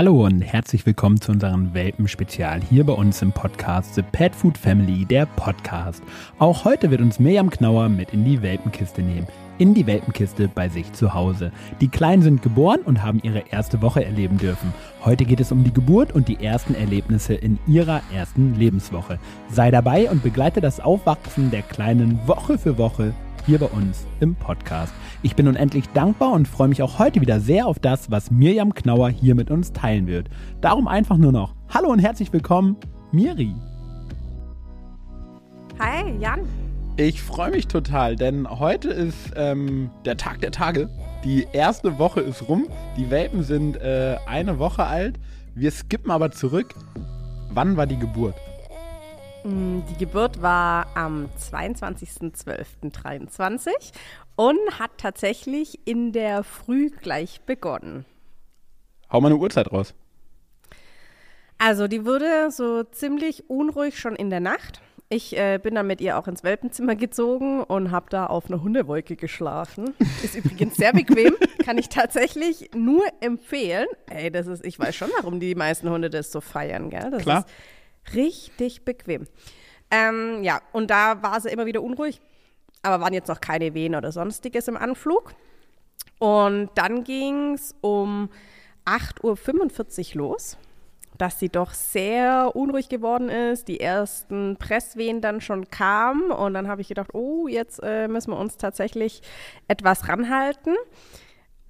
Hallo und herzlich willkommen zu unserem Welpen-Spezial hier bei uns im Podcast The Pet Food Family, der Podcast. Auch heute wird uns Mirjam Knauer mit in die Welpenkiste nehmen. In die Welpenkiste bei sich zu Hause. Die Kleinen sind geboren und haben ihre erste Woche erleben dürfen. Heute geht es um die Geburt und die ersten Erlebnisse in ihrer ersten Lebenswoche. Sei dabei und begleite das Aufwachsen der Kleinen Woche für Woche hier bei uns im Podcast. Ich bin unendlich dankbar und freue mich auch heute wieder sehr auf das, was Mirjam Knauer hier mit uns teilen wird. Darum einfach nur noch Hallo und herzlich willkommen, Miri. Hi, Jan. Ich freue mich total, denn heute ist ähm, der Tag der Tage. Die erste Woche ist rum. Die Welpen sind äh, eine Woche alt. Wir skippen aber zurück. Wann war die Geburt? Mm, die Geburt war am 22.12.23 und hat tatsächlich in der Früh gleich begonnen. Hau mal eine Uhrzeit raus. Also die wurde so ziemlich unruhig schon in der Nacht. Ich äh, bin dann mit ihr auch ins Welpenzimmer gezogen und habe da auf einer Hundewolke geschlafen. Ist übrigens sehr bequem, kann ich tatsächlich nur empfehlen. Ey, das ist, ich weiß schon, warum die meisten Hunde das so feiern, gell? Das Klar. ist Richtig bequem. Ähm, ja, und da war sie immer wieder unruhig, aber waren jetzt noch keine Wehen oder sonstiges im Anflug. Und dann ging es um 8.45 Uhr los, dass sie doch sehr unruhig geworden ist, die ersten Presswehen dann schon kamen und dann habe ich gedacht, oh, jetzt äh, müssen wir uns tatsächlich etwas ranhalten.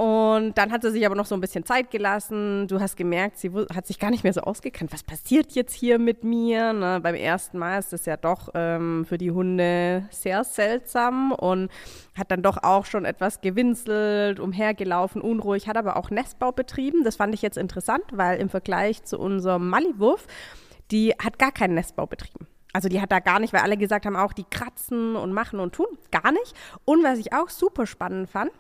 Und dann hat sie sich aber noch so ein bisschen Zeit gelassen. Du hast gemerkt, sie hat sich gar nicht mehr so ausgekannt. Was passiert jetzt hier mit mir? Ne? Beim ersten Mal ist das ja doch ähm, für die Hunde sehr seltsam und hat dann doch auch schon etwas gewinselt, umhergelaufen, unruhig, hat aber auch Nestbau betrieben. Das fand ich jetzt interessant, weil im Vergleich zu unserem Maliwurf, die hat gar keinen Nestbau betrieben. Also die hat da gar nicht, weil alle gesagt haben, auch die kratzen und machen und tun. Gar nicht. Und was ich auch super spannend fand,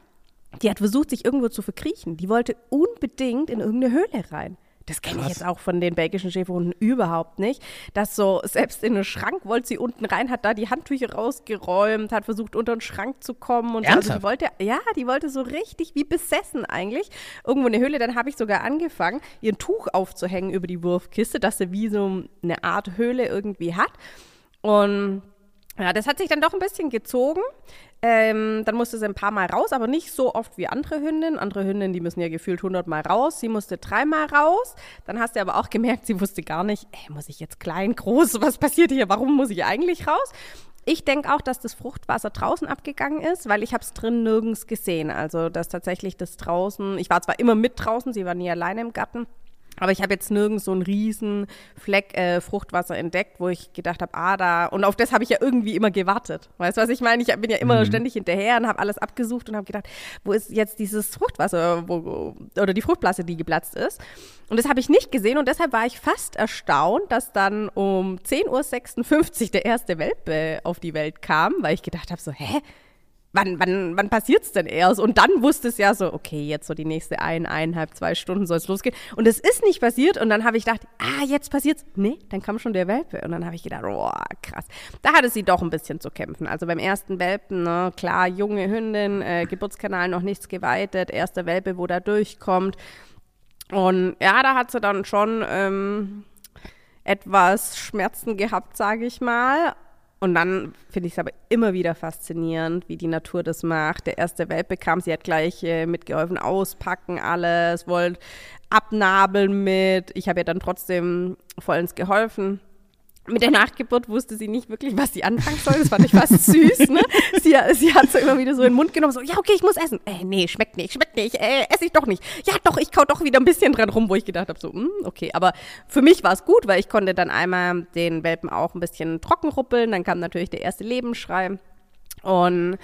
die hat versucht, sich irgendwo zu verkriechen. Die wollte unbedingt in irgendeine Höhle rein. Das kenne ich jetzt auch von den belgischen Schäferhunden überhaupt nicht. Dass so, selbst in einen Schrank wollte sie unten rein, hat da die Handtücher rausgeräumt, hat versucht, unter den Schrank zu kommen. Und Ernsthaft? also die wollte, ja, die wollte so richtig wie besessen eigentlich. Irgendwo in eine Höhle. Dann habe ich sogar angefangen, ihr ein Tuch aufzuhängen über die Wurfkiste, dass sie wie so eine Art Höhle irgendwie hat. Und ja, das hat sich dann doch ein bisschen gezogen. Ähm, dann musste sie ein paar Mal raus, aber nicht so oft wie andere Hündinnen. Andere Hündinnen, die müssen ja gefühlt 100 Mal raus. Sie musste dreimal raus. Dann hast du aber auch gemerkt, sie wusste gar nicht, ey, muss ich jetzt klein, groß, was passiert hier? Warum muss ich eigentlich raus? Ich denke auch, dass das Fruchtwasser draußen abgegangen ist, weil ich habe es drin nirgends gesehen. Also, dass tatsächlich das draußen, ich war zwar immer mit draußen, sie war nie alleine im Garten, aber ich habe jetzt nirgends so einen riesen Fleck äh, Fruchtwasser entdeckt, wo ich gedacht habe, ah, da. Und auf das habe ich ja irgendwie immer gewartet. Weißt du, was ich meine? Ich bin ja immer Mhm. ständig hinterher und habe alles abgesucht und habe gedacht, wo ist jetzt dieses Fruchtwasser wo, oder die Fruchtblase, die geplatzt ist? Und das habe ich nicht gesehen und deshalb war ich fast erstaunt, dass dann um 10.56 Uhr der erste Welpe auf die Welt kam, weil ich gedacht habe, so, hä? Wann, wann, wann passiert's denn erst? Und dann wusste es ja so, okay, jetzt so die nächste ein, eineinhalb, zwei Stunden soll es losgehen. Und es ist nicht passiert. Und dann habe ich gedacht, ah, jetzt passiert's. Nee, dann kam schon der Welpe. Und dann habe ich gedacht, oh, krass. Da hatte sie doch ein bisschen zu kämpfen. Also beim ersten Welpen, ne, klar, junge Hündin, äh, Geburtskanal noch nichts geweitet, erster Welpe, wo da durchkommt. Und ja, da hat sie dann schon ähm, etwas Schmerzen gehabt, sage ich mal. Und dann finde ich es aber immer wieder faszinierend, wie die Natur das macht. Der erste Welpe kam, sie hat gleich äh, mitgeholfen, auspacken alles, wollte abnabeln mit. Ich habe ihr dann trotzdem vollends geholfen. Mit der Nachgeburt wusste sie nicht wirklich, was sie anfangen soll. Das fand ich fast süß. Ne? Sie, sie hat so immer wieder so in den Mund genommen, so, ja, okay, ich muss essen. Äh, nee, schmeckt nicht, schmeckt nicht, äh, esse ich doch nicht. Ja, doch, ich kau doch wieder ein bisschen dran rum, wo ich gedacht habe, so, hm, okay. Aber für mich war es gut, weil ich konnte dann einmal den Welpen auch ein bisschen trocken ruppeln. Dann kam natürlich der erste Lebensschrei. Und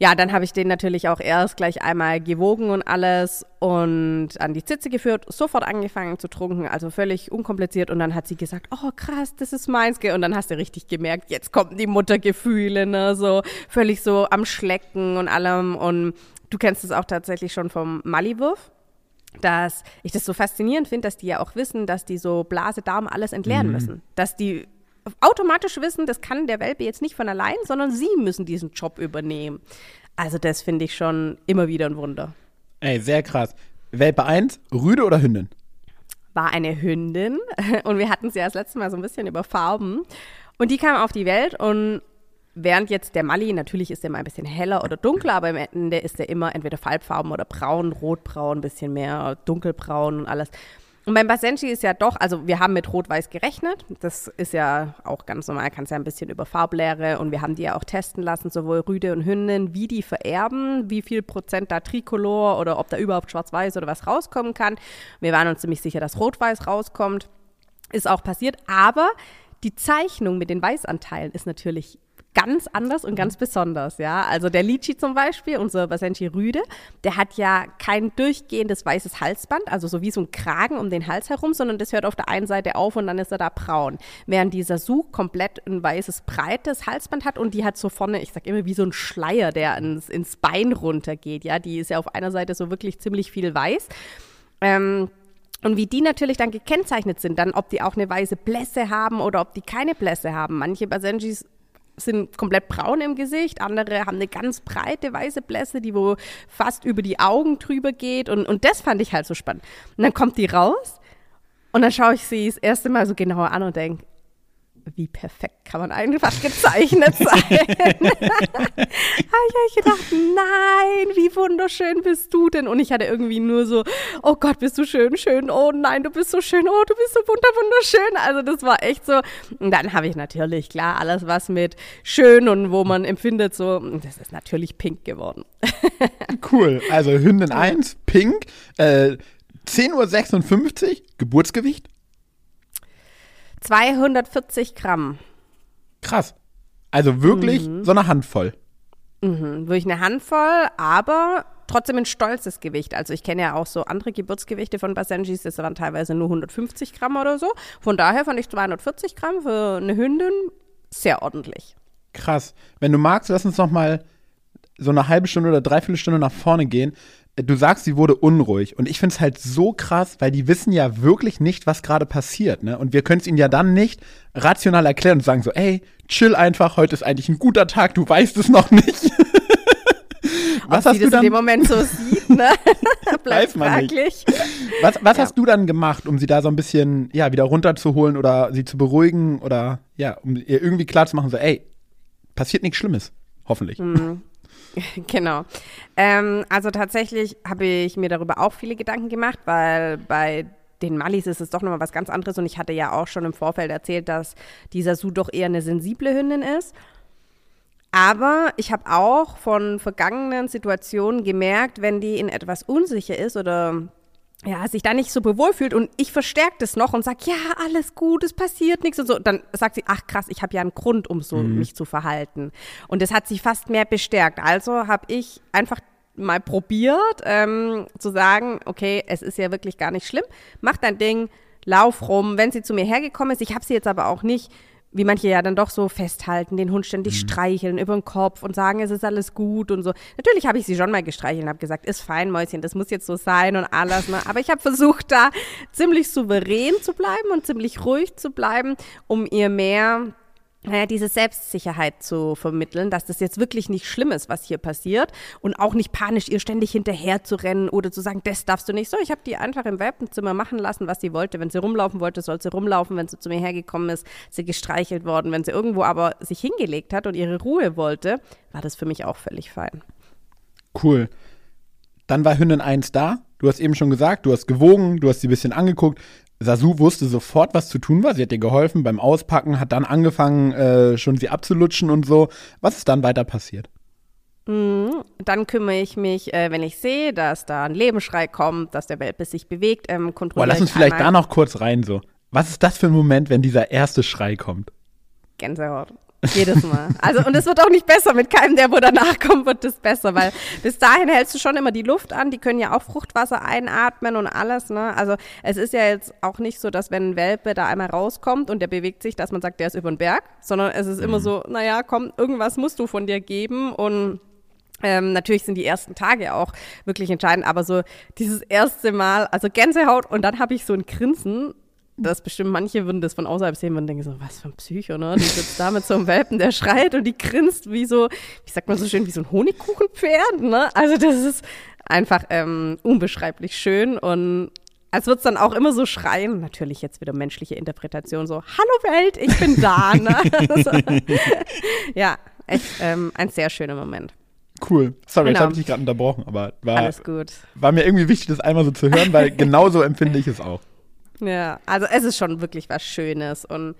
ja, dann habe ich den natürlich auch erst gleich einmal gewogen und alles und an die Zitze geführt, sofort angefangen zu trunken, also völlig unkompliziert. Und dann hat sie gesagt, oh krass, das ist meins. Und dann hast du richtig gemerkt, jetzt kommen die Muttergefühle, ne, so völlig so am Schlecken und allem. Und du kennst es auch tatsächlich schon vom Maliwurf dass ich das so faszinierend finde, dass die ja auch wissen, dass die so Blase, Darm alles entleeren müssen. Dass die automatisch wissen, das kann der Welpe jetzt nicht von allein, sondern sie müssen diesen Job übernehmen. Also das finde ich schon immer wieder ein Wunder. Ey, sehr krass. Welpe 1, Rüde oder Hündin? war eine Hündin und wir hatten sie ja das letzte Mal so ein bisschen über Farben. Und die kam auf die Welt und während jetzt der Mali, natürlich ist der mal ein bisschen heller oder dunkler, aber im Ende ist der immer entweder Farbfarben oder braun, rotbraun, ein bisschen mehr dunkelbraun und alles. Und beim Basenji ist ja doch, also wir haben mit Rot-Weiß gerechnet. Das ist ja auch ganz normal, kannst ja ein bisschen über Farblehre und wir haben die ja auch testen lassen, sowohl Rüde und Hündin, wie die vererben, wie viel Prozent da Tricolor oder ob da überhaupt Schwarz-Weiß oder was rauskommen kann. Wir waren uns ziemlich sicher, dass Rot-Weiß rauskommt. Ist auch passiert, aber die Zeichnung mit den Weißanteilen ist natürlich ganz anders und ganz besonders, ja. Also der Litchi zum Beispiel, unser Basenji Rüde, der hat ja kein durchgehendes weißes Halsband, also so wie so ein Kragen um den Hals herum, sondern das hört auf der einen Seite auf und dann ist er da braun. Während dieser Such komplett ein weißes, breites Halsband hat und die hat so vorne, ich sag immer, wie so ein Schleier, der ins, ins Bein runtergeht, ja. Die ist ja auf einer Seite so wirklich ziemlich viel weiß. Ähm, und wie die natürlich dann gekennzeichnet sind, dann ob die auch eine weiße Blässe haben oder ob die keine Blässe haben. Manche Basenjis sind komplett braun im Gesicht, andere haben eine ganz breite weiße Blässe, die wo fast über die Augen drüber geht und, und das fand ich halt so spannend. Und dann kommt die raus und dann schaue ich sie das erste Mal so genauer an und denke, wie perfekt kann man einfach gezeichnet sein. habe ich gedacht, nein, wie wunderschön bist du denn? Und ich hatte irgendwie nur so, oh Gott, bist du schön, schön, oh nein, du bist so schön, oh, du bist so wunder, wunderschön. Also das war echt so. Und dann habe ich natürlich, klar, alles was mit schön und wo man empfindet, so, das ist natürlich pink geworden. cool, also Hündin 1, pink, äh, 10.56 Uhr, Geburtsgewicht? 240 Gramm. Krass. Also wirklich mhm. so eine Handvoll. Mhm, wirklich eine Handvoll, aber trotzdem ein stolzes Gewicht. Also ich kenne ja auch so andere Geburtsgewichte von Basenjis, das waren teilweise nur 150 Gramm oder so. Von daher fand ich 240 Gramm für eine Hündin sehr ordentlich. Krass. Wenn du magst, lass uns noch mal so eine halbe Stunde oder dreiviertel Stunde nach vorne gehen du sagst, sie wurde unruhig. Und ich finde es halt so krass, weil die wissen ja wirklich nicht, was gerade passiert. Ne? Und wir können es ihnen ja dann nicht rational erklären und sagen so, ey, chill einfach, heute ist eigentlich ein guter Tag, du weißt es noch nicht. was Ob hast sie du das dann? in dem Moment so sieht, ne? Bleibt fraglich. Was, was ja. hast du dann gemacht, um sie da so ein bisschen, ja, wieder runterzuholen oder sie zu beruhigen oder, ja, um ihr irgendwie klarzumachen, so, ey, passiert nichts Schlimmes. Hoffentlich. Mhm. Genau. Ähm, also tatsächlich habe ich mir darüber auch viele Gedanken gemacht, weil bei den Mallis ist es doch nochmal was ganz anderes und ich hatte ja auch schon im Vorfeld erzählt, dass dieser Su doch eher eine sensible Hündin ist. Aber ich habe auch von vergangenen Situationen gemerkt, wenn die in etwas unsicher ist oder ja, sich da nicht so fühlt und ich verstärke das noch und sage, ja, alles gut, es passiert nichts und so, dann sagt sie, ach krass, ich habe ja einen Grund, um so mhm. mich zu verhalten. Und das hat sich fast mehr bestärkt. Also habe ich einfach mal probiert, ähm, zu sagen, okay, es ist ja wirklich gar nicht schlimm, mach dein Ding, lauf rum. Wenn sie zu mir hergekommen ist, ich habe sie jetzt aber auch nicht wie manche ja dann doch so festhalten, den Hund ständig mhm. streicheln über den Kopf und sagen, es ist alles gut und so. Natürlich habe ich sie schon mal gestreichelt und habe gesagt, ist fein, Mäuschen, das muss jetzt so sein und alles. Ne? Aber ich habe versucht, da ziemlich souverän zu bleiben und ziemlich ruhig zu bleiben, um ihr mehr naja, diese Selbstsicherheit zu vermitteln, dass das jetzt wirklich nicht schlimm ist, was hier passiert und auch nicht panisch ihr ständig hinterher zu rennen oder zu sagen, das darfst du nicht. So, ich habe die einfach im Welpenzimmer machen lassen, was sie wollte. Wenn sie rumlaufen wollte, soll sie rumlaufen. Wenn sie zu mir hergekommen ist, sie gestreichelt worden. Wenn sie irgendwo aber sich hingelegt hat und ihre Ruhe wollte, war das für mich auch völlig fein. Cool. Dann war Hündin 1 da. Du hast eben schon gesagt, du hast gewogen, du hast sie ein bisschen angeguckt. Sasu wusste sofort, was zu tun war. Sie hat dir geholfen beim Auspacken, hat dann angefangen, äh, schon sie abzulutschen und so. Was ist dann weiter passiert? Mhm. Dann kümmere ich mich, äh, wenn ich sehe, dass da ein Lebenschrei kommt, dass der Welpe sich bewegt, ähm, kontrolliere Boah, lass uns vielleicht da noch kurz rein so. Was ist das für ein Moment, wenn dieser erste Schrei kommt? Gänsehaut. Jedes Mal. Also, und es wird auch nicht besser. Mit keinem, der wo danach kommt, wird es besser, weil bis dahin hältst du schon immer die Luft an. Die können ja auch Fruchtwasser einatmen und alles, ne? Also, es ist ja jetzt auch nicht so, dass wenn ein Welpe da einmal rauskommt und der bewegt sich, dass man sagt, der ist über den Berg, sondern es ist mhm. immer so, naja, komm, irgendwas musst du von dir geben und ähm, natürlich sind die ersten Tage auch wirklich entscheidend, aber so dieses erste Mal, also Gänsehaut und dann habe ich so ein Grinsen dass bestimmt manche würden das von außerhalb sehen und denken so, was für ein Psycho, ne? Die sitzt da mit so einem Welpen, der schreit und die grinst wie so, wie sagt man so schön, wie so ein Honigkuchenpferd, ne? Also das ist einfach ähm, unbeschreiblich schön und als würde es dann auch immer so schreien. Natürlich jetzt wieder menschliche Interpretation, so, hallo Welt, ich bin da. Ne? also, ja, echt ähm, ein sehr schöner Moment. Cool. Sorry, Genau. jetzt habe ich dich gerade unterbrochen, aber war, war mir irgendwie wichtig, das einmal so zu hören, weil genauso empfinde ich es auch. Ja, also es ist schon wirklich was Schönes und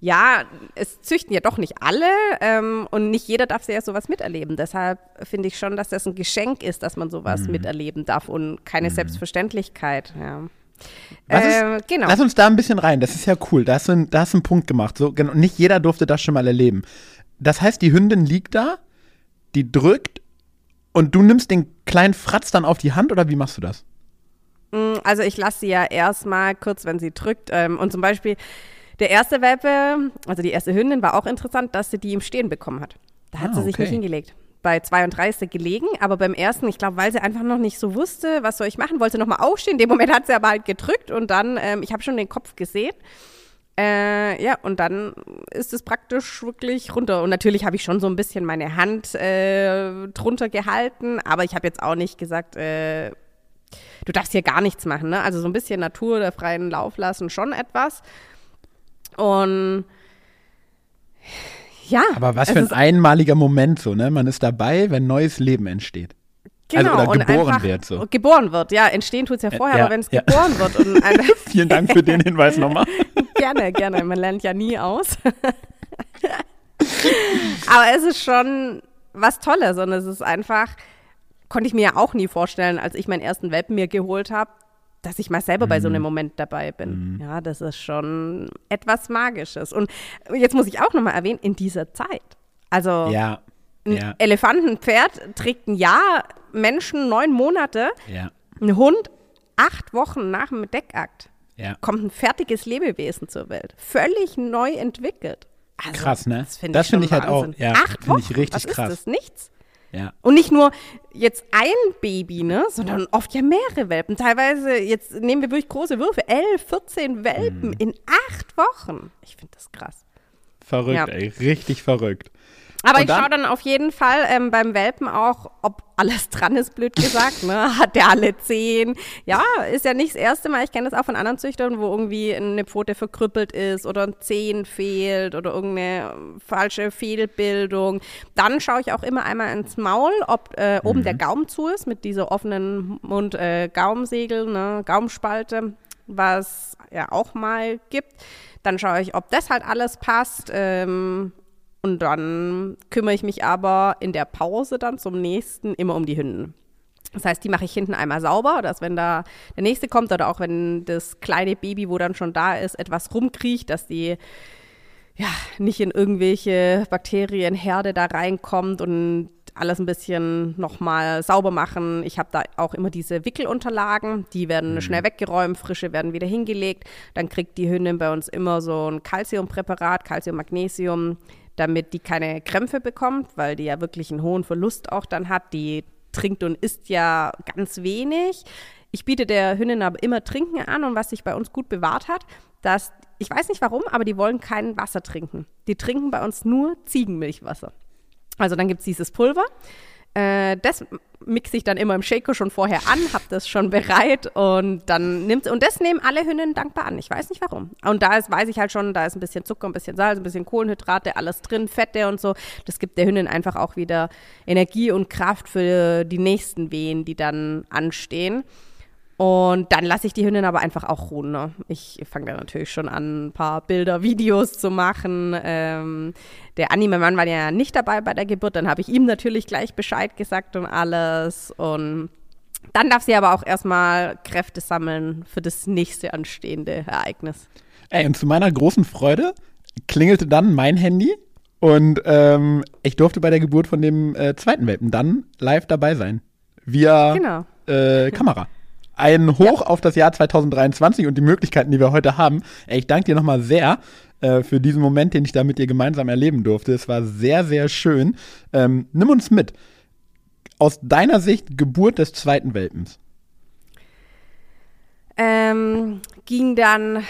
ja, es züchten ja doch nicht alle ähm, und nicht jeder darf ja sowas miterleben. Deshalb finde ich schon, dass das ein Geschenk ist, dass man sowas Mhm. miterleben darf und keine Selbstverständlichkeit. Ja. Was ist- genau. Lass uns da ein bisschen rein, das ist ja cool. Da hast du, einen- da hast du einen Punkt gemacht. So, genau, nicht jeder durfte das schon mal erleben. Das heißt, die Hündin liegt da, die drückt und du nimmst den kleinen Fratz dann auf die Hand oder wie machst du das? Mm, Also ich lasse sie ja erstmal kurz, wenn sie drückt. Ähm, und zum Beispiel der erste Welpe, also die erste Hündin, war auch interessant, dass sie die im Stehen bekommen hat. Da hat Ah, sie sich okay. nicht hingelegt. Bei zwei und drei ist sie gelegen, aber beim ersten, ich glaube, weil sie einfach noch nicht so wusste, was soll ich machen, wollte sie nochmal aufstehen. In dem Moment hat sie aber halt gedrückt und dann, ähm, ich habe schon den Kopf gesehen. Äh, ja, und dann ist es praktisch wirklich runter. Und natürlich habe ich schon so ein bisschen meine Hand äh, drunter gehalten, aber ich habe jetzt auch nicht gesagt, äh, du darfst hier gar nichts machen. Ne? Also so ein bisschen Natur, der freien Lauf lassen, schon etwas. Und ja. Aber was für ein ist- einmaliger Moment so, ne? Man ist dabei, wenn neues Leben entsteht. Genau, also, oder und geboren einfach, wird so. Geboren wird, ja. Entstehen tut es ja vorher, ja, aber wenn es ja. geboren wird und ein, Vielen Dank für den Hinweis nochmal. gerne, gerne. Man lernt ja nie aus. Aber es ist schon was Tolles und es ist einfach, konnte ich mir ja auch nie vorstellen, als ich meinen ersten Welpen mir geholt habe, dass ich mal selber bei Mhm. so einem Moment dabei bin. Ja, das ist schon etwas Magisches. Und jetzt muss ich auch nochmal erwähnen, in dieser Zeit. Also Ja. ein Ja. Elefantenpferd trägt ein Jahr, Menschen neun Monate, Ja. ein Hund acht Wochen nach dem Deckakt Ja. kommt ein fertiges Lebewesen zur Welt. Völlig neu entwickelt. Also, Krass, ne? Das finde ich, finde ich halt auch- ja, Acht finde ich Wochen, richtig was krass. Ist das nichts? Ja. Und nicht nur jetzt ein Baby, ne, sondern oft ja mehrere Welpen. Teilweise, jetzt nehmen wir wirklich große Würfe, elf, 14 Welpen Mhm. in acht Wochen. Ich finde das krass. Verrückt, Ja. ey. Richtig verrückt. Aber ich schaue dann auf jeden Fall ähm, beim Welpen auch, ob alles dran ist, blöd gesagt. Ne? Hat der alle zehn? Ja, ist ja nicht das erste Mal. Ich kenne das auch von anderen Züchtern, wo irgendwie eine Pfote verkrüppelt ist oder ein Zehen fehlt oder irgendeine ähm, falsche Fehlbildung. Dann schaue ich auch immer einmal ins Maul, ob äh, oben der Gaumen zu ist mit dieser offenen Mund-Gaumensegel, ne? Gaumenspalte, was ja auch mal gibt. Dann schaue ich, ob das halt alles passt. Ähm, und dann kümmere ich mich aber in der Pause dann zum nächsten immer um die Hünden. Das heißt, die mache ich hinten einmal sauber, dass wenn da der nächste kommt oder auch wenn das kleine Baby, wo dann schon da ist, etwas rumkriecht, dass die ja nicht in irgendwelche Bakterienherde da reinkommt und alles ein bisschen nochmal sauber machen. Ich habe da auch immer diese Wickelunterlagen, die werden schnell weggeräumt, frische werden wieder hingelegt. Dann kriegt die Hündin bei uns immer so ein Calciumpräparat, Calcium, Magnesium, damit die keine Krämpfe bekommt, weil die ja wirklich einen hohen Verlust auch dann hat. Die trinkt und isst ja ganz wenig. Ich biete der Hündin aber immer Trinken an und was sich bei uns gut bewahrt hat, dass, ich weiß nicht warum, aber die wollen kein Wasser trinken. Die trinken bei uns nur Ziegenmilchwasser. Also dann gibt es dieses Pulver. Äh, das mixe ich dann immer im Shaker schon vorher an, habe das schon bereit und dann nimmt und das nehmen alle Hündinnen dankbar an. Ich weiß nicht warum. Und da ist, weiß ich halt schon, da ist ein bisschen Zucker, ein bisschen Salz, ein bisschen Kohlenhydrate, alles drin, Fette und so. Das gibt der Hündin einfach auch wieder Energie und Kraft für die nächsten Wehen, die dann anstehen. Und dann lasse ich die Hündin aber einfach auch ruhen. Ne? Ich fange dann natürlich schon an, ein paar Bilder, Videos zu machen. Ähm, der Anime-Mann war ja nicht dabei bei der Geburt. Dann habe ich ihm natürlich gleich Bescheid gesagt und alles. Und dann darf sie aber auch erstmal Kräfte sammeln für das nächste anstehende Ereignis. Ey, und zu meiner großen Freude klingelte dann mein Handy und ähm, ich durfte bei der Geburt von dem äh, zweiten Welpen dann live dabei sein. Via Genau. äh, Kamera. Ein Hoch auf das Jahr 2023 und die Möglichkeiten, die wir heute haben. Ey, ich danke dir nochmal sehr äh, für diesen Moment, den ich da mit dir gemeinsam erleben durfte. Es war sehr, sehr schön. Ähm, nimm uns mit. Aus deiner Sicht Geburt des zweiten Welpens. Ähm, ging dann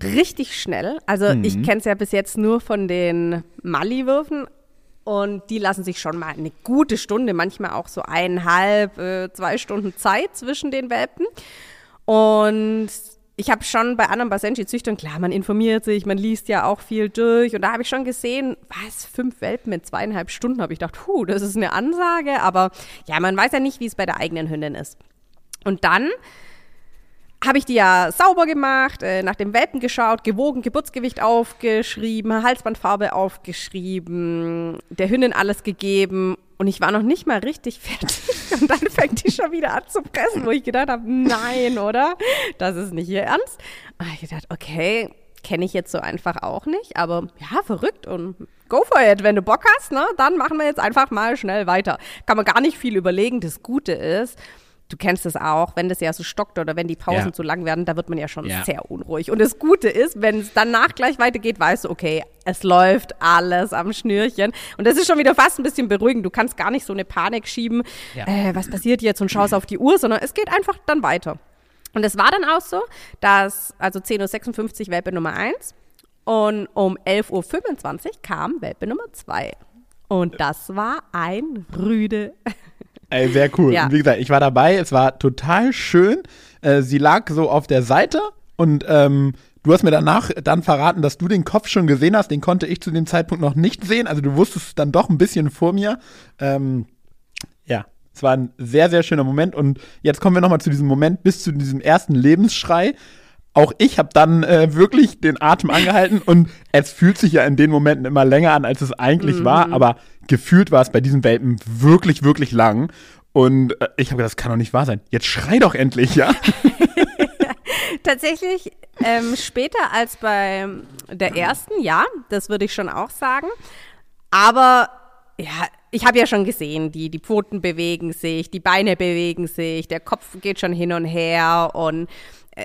richtig schnell. Also ich kenne es ja bis jetzt nur von den Mali-Würfen und die lassen sich schon mal eine gute Stunde, manchmal auch so eineinhalb, äh, zwei Stunden Zeit zwischen den Welpen. Und ich habe schon bei anderen Basenji-Züchtern, klar, man informiert sich, man liest ja auch viel durch. Und da habe ich schon gesehen, was, fünf Welpen in zweieinhalb Stunden, habe ich gedacht, puh, das ist eine Ansage. Aber ja, man weiß ja nicht, wie es bei der eigenen Hündin ist. Und dann habe ich die ja sauber gemacht, äh, nach dem Welpen geschaut, gewogen, Geburtsgewicht aufgeschrieben, Halsbandfarbe aufgeschrieben, der Hündin alles gegeben und ich war noch nicht mal richtig fertig. Und dann fängt die schon wieder an zu pressen, wo ich gedacht habe, nein, oder? Das ist nicht ihr Ernst. Und ich gedacht, okay, kenne ich jetzt so einfach auch nicht, aber ja, verrückt und go for it. Wenn du Bock hast, ne, dann machen wir jetzt einfach mal schnell weiter. Kann man gar nicht viel überlegen. Das Gute ist, du kennst es auch, wenn das ja so stockt oder wenn die Pausen ja. zu lang werden, da wird man ja schon ja. sehr unruhig. Und das Gute ist, wenn es danach gleich weitergeht, weißt du, okay, es läuft alles am Schnürchen. Und das ist schon wieder fast ein bisschen beruhigend. Du kannst gar nicht so eine Panik schieben, ja. äh, was passiert jetzt und schaust auf die Uhr, sondern es geht einfach dann weiter. Und es war dann auch so, dass, also 10.56 Uhr Welpe Nummer 1 und um 11.25 Uhr kam Welpe Nummer 2. Und das war ein Rüde. Ey, sehr cool. Ja. wie gesagt, ich war dabei, es war total schön. Äh, sie lag so auf der Seite und ähm, du hast mir danach dann verraten, dass du den Kopf schon gesehen hast. Den konnte ich zu dem Zeitpunkt noch nicht sehen. Also du wusstest dann doch ein bisschen vor mir. Ähm, ja, es war ein sehr, sehr schöner Moment. Und jetzt kommen wir nochmal zu diesem Moment, bis zu diesem ersten Lebensschrei. Auch ich habe dann äh, wirklich den Atem angehalten und es fühlt sich ja in den Momenten immer länger an, als es eigentlich mhm. war. Aber gefühlt war es bei diesen Welpen wirklich, wirklich lang. Und äh, ich habe gedacht, das kann doch nicht wahr sein. Jetzt schrei doch endlich, ja? Tatsächlich ähm, später als bei der ersten, ja, das würde ich schon auch sagen. Aber ja, ich habe ja schon gesehen, die, die Pfoten bewegen sich, die Beine bewegen sich, der Kopf geht schon hin und her und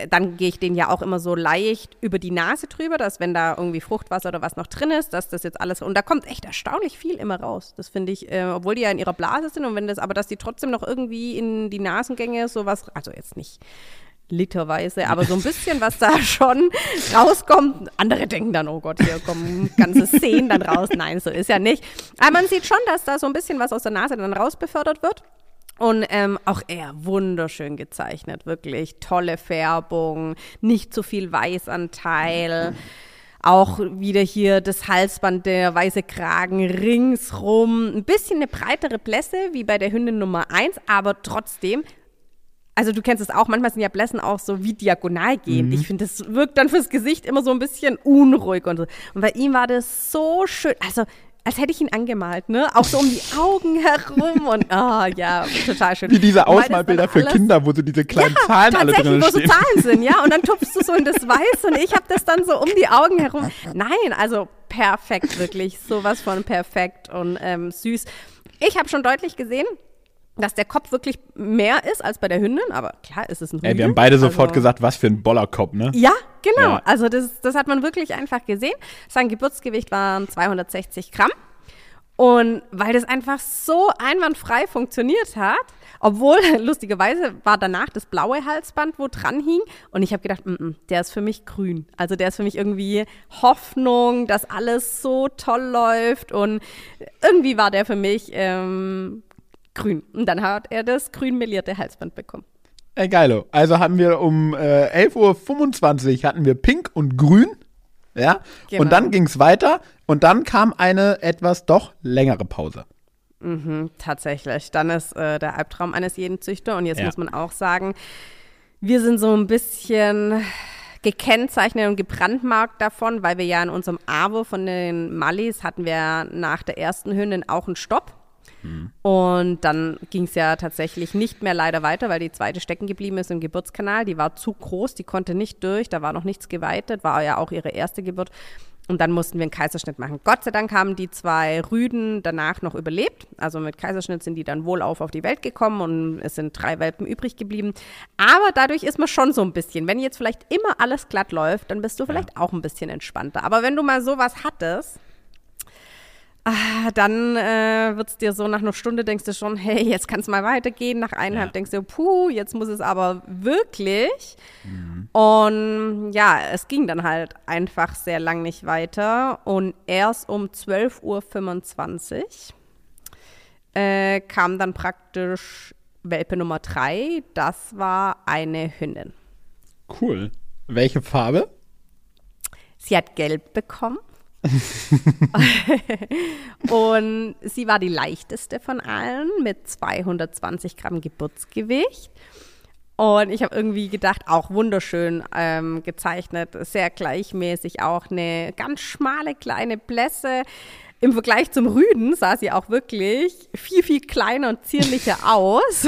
dann gehe ich den ja auch immer so leicht über die Nase drüber, dass wenn da irgendwie Fruchtwasser oder was noch drin ist, dass das jetzt alles und da kommt echt erstaunlich viel immer raus. Das finde ich, äh, obwohl die ja in ihrer Blase sind und wenn das, aber dass die trotzdem noch irgendwie in die Nasengänge sowas, also jetzt nicht literweise, aber so ein bisschen, was da schon rauskommt. Andere denken dann, oh Gott, hier kommen ganze Szenen dann raus. Nein, so ist ja nicht. Aber man sieht schon, dass da so ein bisschen was aus der Nase dann rausbefördert wird. Und ähm, auch er wunderschön gezeichnet, wirklich tolle Färbung, nicht zu viel Weißanteil. Auch wieder hier das Halsband, der weiße Kragen ringsrum. Ein bisschen eine breitere Blässe wie bei der Hündin Nummer 1, aber trotzdem also du kennst es auch, manchmal sind ja Blässen auch so wie diagonal gehend. Mhm. Ich finde, das wirkt dann fürs Gesicht immer so ein bisschen unruhig und so. Und bei ihm war das so schön. Also als hätte ich ihn angemalt, ne? Auch so um die Augen herum und oh, ja, total schön. Wie diese Ausmalbilder für Kinder, wo so diese kleinen ja, Zahlen alle drin stehen. wo so Zahlen sind, ja? Und dann tupfst du so in das Weiß und ich habe das dann so um die Augen herum. Nein, also perfekt, wirklich. Sowas von perfekt und ähm, süß. Ich habe schon deutlich gesehen, dass der Kopf wirklich mehr ist als bei der Hündin, aber klar ist es ein Hund. Ey, wir haben beide sofort also, gesagt, was für ein Bollerkopf, ne? Ja, genau. Ja. Also das, das hat man wirklich einfach gesehen. Sein Geburtsgewicht waren 260 Gramm. Und weil das einfach so einwandfrei funktioniert hat, obwohl lustigerweise war danach das blaue Halsband, wo dran hing. Und ich habe gedacht, mm -mm, der ist für mich grün. Also der ist für mich irgendwie Hoffnung, dass alles so toll läuft. Und irgendwie war der für mich ähm, grün. Und dann hat er das grün melierte Halsband bekommen. Ey, geilo. Also hatten wir um äh, 11.25 Uhr hatten wir pink und grün. Ja. Genau. Und dann ging es weiter und dann kam eine etwas doch längere Pause. Mhm, tatsächlich. Dann ist äh, der Albtraum eines jeden Züchter. Und jetzt ja. muss man auch sagen, wir sind so ein bisschen gekennzeichnet und gebrandmarkt davon, weil wir ja in unserem Abo von den Mallis hatten wir nach der ersten Hündin auch einen Stopp. Mhm. Und dann ging es ja tatsächlich nicht mehr leider weiter, weil die zweite stecken geblieben ist im Geburtskanal. Die war zu groß, die konnte nicht durch, da war noch nichts geweitet, war ja auch ihre erste Geburt. Und dann mussten wir einen Kaiserschnitt machen. Gott sei Dank haben die zwei Rüden danach noch überlebt. Also mit Kaiserschnitt sind die dann wohlauf auf die Welt gekommen und es sind drei Welpen übrig geblieben. Aber dadurch ist man schon so ein bisschen, wenn jetzt vielleicht immer alles glatt läuft, dann bist du vielleicht ja. auch ein bisschen entspannter. Aber wenn du mal sowas hattest, Ah, dann äh, wird es dir so nach einer Stunde denkst du schon, hey, jetzt kann es mal weitergehen. Nach eineinhalb ja. denkst du, puh, jetzt muss es aber wirklich. Mhm. Und ja, es ging dann halt einfach sehr lang nicht weiter. Und erst um 12.25 Uhr äh, kam dann praktisch Welpe Nummer drei. Das war eine Hündin. Cool. Welche Farbe? Sie hat gelb bekommen. und sie war die leichteste von allen mit 220 Gramm Geburtsgewicht. Und ich habe irgendwie gedacht, auch wunderschön ähm, gezeichnet, sehr gleichmäßig, auch eine ganz schmale kleine Blässe. Im Vergleich zum Rüden sah sie auch wirklich viel, viel kleiner und zierlicher aus.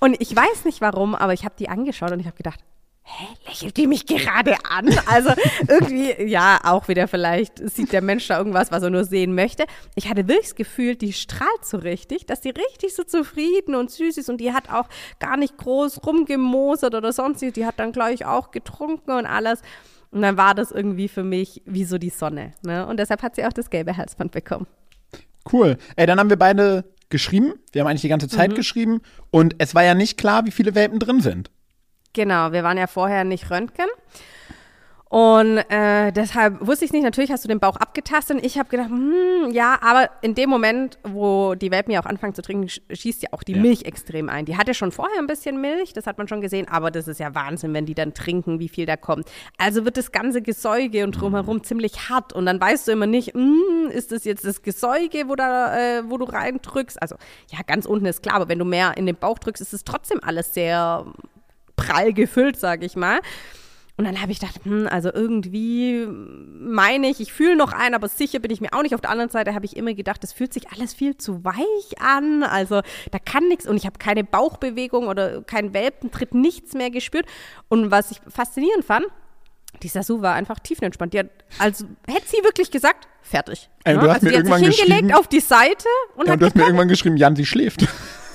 Und ich weiß nicht warum, aber ich habe die angeschaut und ich habe gedacht, hä, lächelt die mich gerade an? Also irgendwie, ja, auch wieder vielleicht sieht der Mensch da irgendwas, was er nur sehen möchte. Ich hatte wirklich das Gefühl, die strahlt so richtig, dass die richtig so zufrieden und süß ist und die hat auch gar nicht groß rumgemosert oder sonstiges. Die hat dann gleich auch getrunken und alles. Und dann war das irgendwie für mich wie so die Sonne. Ne? Und deshalb hat sie auch das gelbe Halsband bekommen. Cool. Ey, dann haben wir beide geschrieben. Wir haben eigentlich die ganze Zeit mhm. geschrieben. Und es war ja nicht klar, wie viele Welpen drin sind. Genau, wir waren ja vorher nicht Röntgen. Und äh, deshalb wusste ich nicht, natürlich hast du den Bauch abgetastet und ich habe gedacht, hm, ja, aber in dem Moment, wo die Welpen ja auch anfangen zu trinken, schießt ja auch die ja. Milch extrem ein. Die hatte schon vorher ein bisschen Milch, das hat man schon gesehen, aber das ist ja Wahnsinn, wenn die dann trinken, wie viel da kommt. Also wird das ganze Gesäuge und drumherum mhm. ziemlich hart und dann weißt du immer nicht, hm, ist das jetzt das Gesäuge, wo, da, äh, wo du reindrückst? Also ja, ganz unten ist klar, aber wenn du mehr in den Bauch drückst, ist es trotzdem alles sehr prall gefüllt, sage ich mal. Und dann habe ich gedacht, hm, also irgendwie meine ich, ich fühle noch ein, aber sicher bin ich mir auch nicht. Auf der anderen Seite habe ich immer gedacht, es fühlt sich alles viel zu weich an. Also da kann nichts und ich habe keine Bauchbewegung oder keinen Welpentritt, nichts mehr gespürt. Und was ich faszinierend fand, die Sasu war einfach tiefenentspannt. Die hat, also hätte sie wirklich gesagt, fertig. Ey, du ne? hast also, mir die irgendwann hat sich hingelegt auf die Seite und ja, hat du hast mir irgendwann geschrieben, Jan, sie schläft.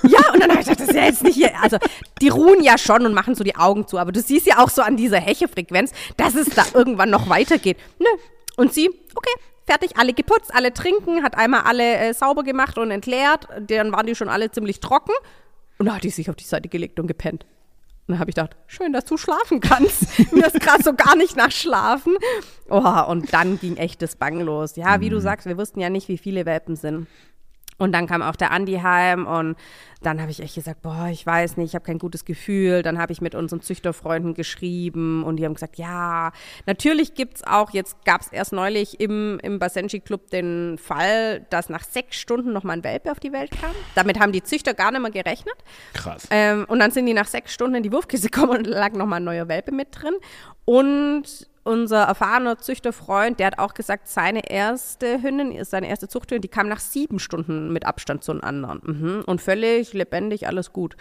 Ja, und dann habe ich gedacht, das ist ja jetzt nicht hier. Also, die ruhen ja schon und machen so die Augen zu, aber du siehst ja auch so an dieser Hechefrequenz, dass es da irgendwann noch weitergeht. Nö. Und sie, okay, fertig, alle geputzt, alle trinken, hat einmal alle äh, sauber gemacht und entleert. Dann waren die schon alle ziemlich trocken. Und dann hat die sich auf die Seite gelegt und gepennt. Und dann habe ich gedacht, schön, dass du schlafen kannst. Mir ist gerade so gar nicht nach Schlafen. Oh, und dann ging echtes Bang los. Ja, wie du mhm. sagst, wir wussten ja nicht, wie viele Welpen sind. Und dann kam auch der Andi heim und dann habe ich echt gesagt, boah, ich weiß nicht, ich habe kein gutes Gefühl. Dann habe ich mit unseren Züchterfreunden geschrieben und die haben gesagt, ja, natürlich gibt es auch, jetzt gab es erst neulich im, im Basenji Club den Fall, dass nach sechs Stunden nochmal ein Welpe auf die Welt kam. Damit haben die Züchter gar nicht mehr gerechnet. Krass. Ähm, und dann sind die nach sechs Stunden in die Wurfkiste gekommen und lag nochmal ein neuer Welpe mit drin. Und unser erfahrener Züchterfreund, der hat auch gesagt, seine erste Hündin, seine erste Zuchthündin, die kam nach sieben Stunden mit Abstand zu den anderen. Mhm. Und völlig lebendig, alles gut.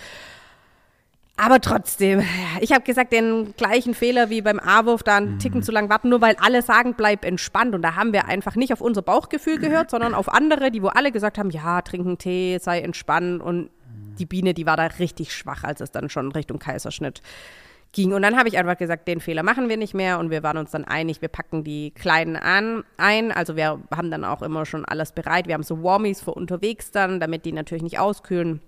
Aber trotzdem, ich habe gesagt, den gleichen Fehler wie beim A-Wurf, da einen Ticken mhm. zu lang warten, nur weil alle sagen, bleib entspannt. Und da haben wir einfach nicht auf unser Bauchgefühl gehört, sondern auf andere, die wo alle gesagt haben, ja, trinken Tee, sei entspannt. Und die Biene, die war da richtig schwach, als es dann schon Richtung Kaiserschnitt ging. Und dann habe ich einfach gesagt, den Fehler machen wir nicht mehr und wir waren uns dann einig, wir packen die Kleinen an, ein. Also wir haben dann auch immer schon alles bereit. Wir haben so Warmies für unterwegs dann, damit die natürlich nicht auskühlen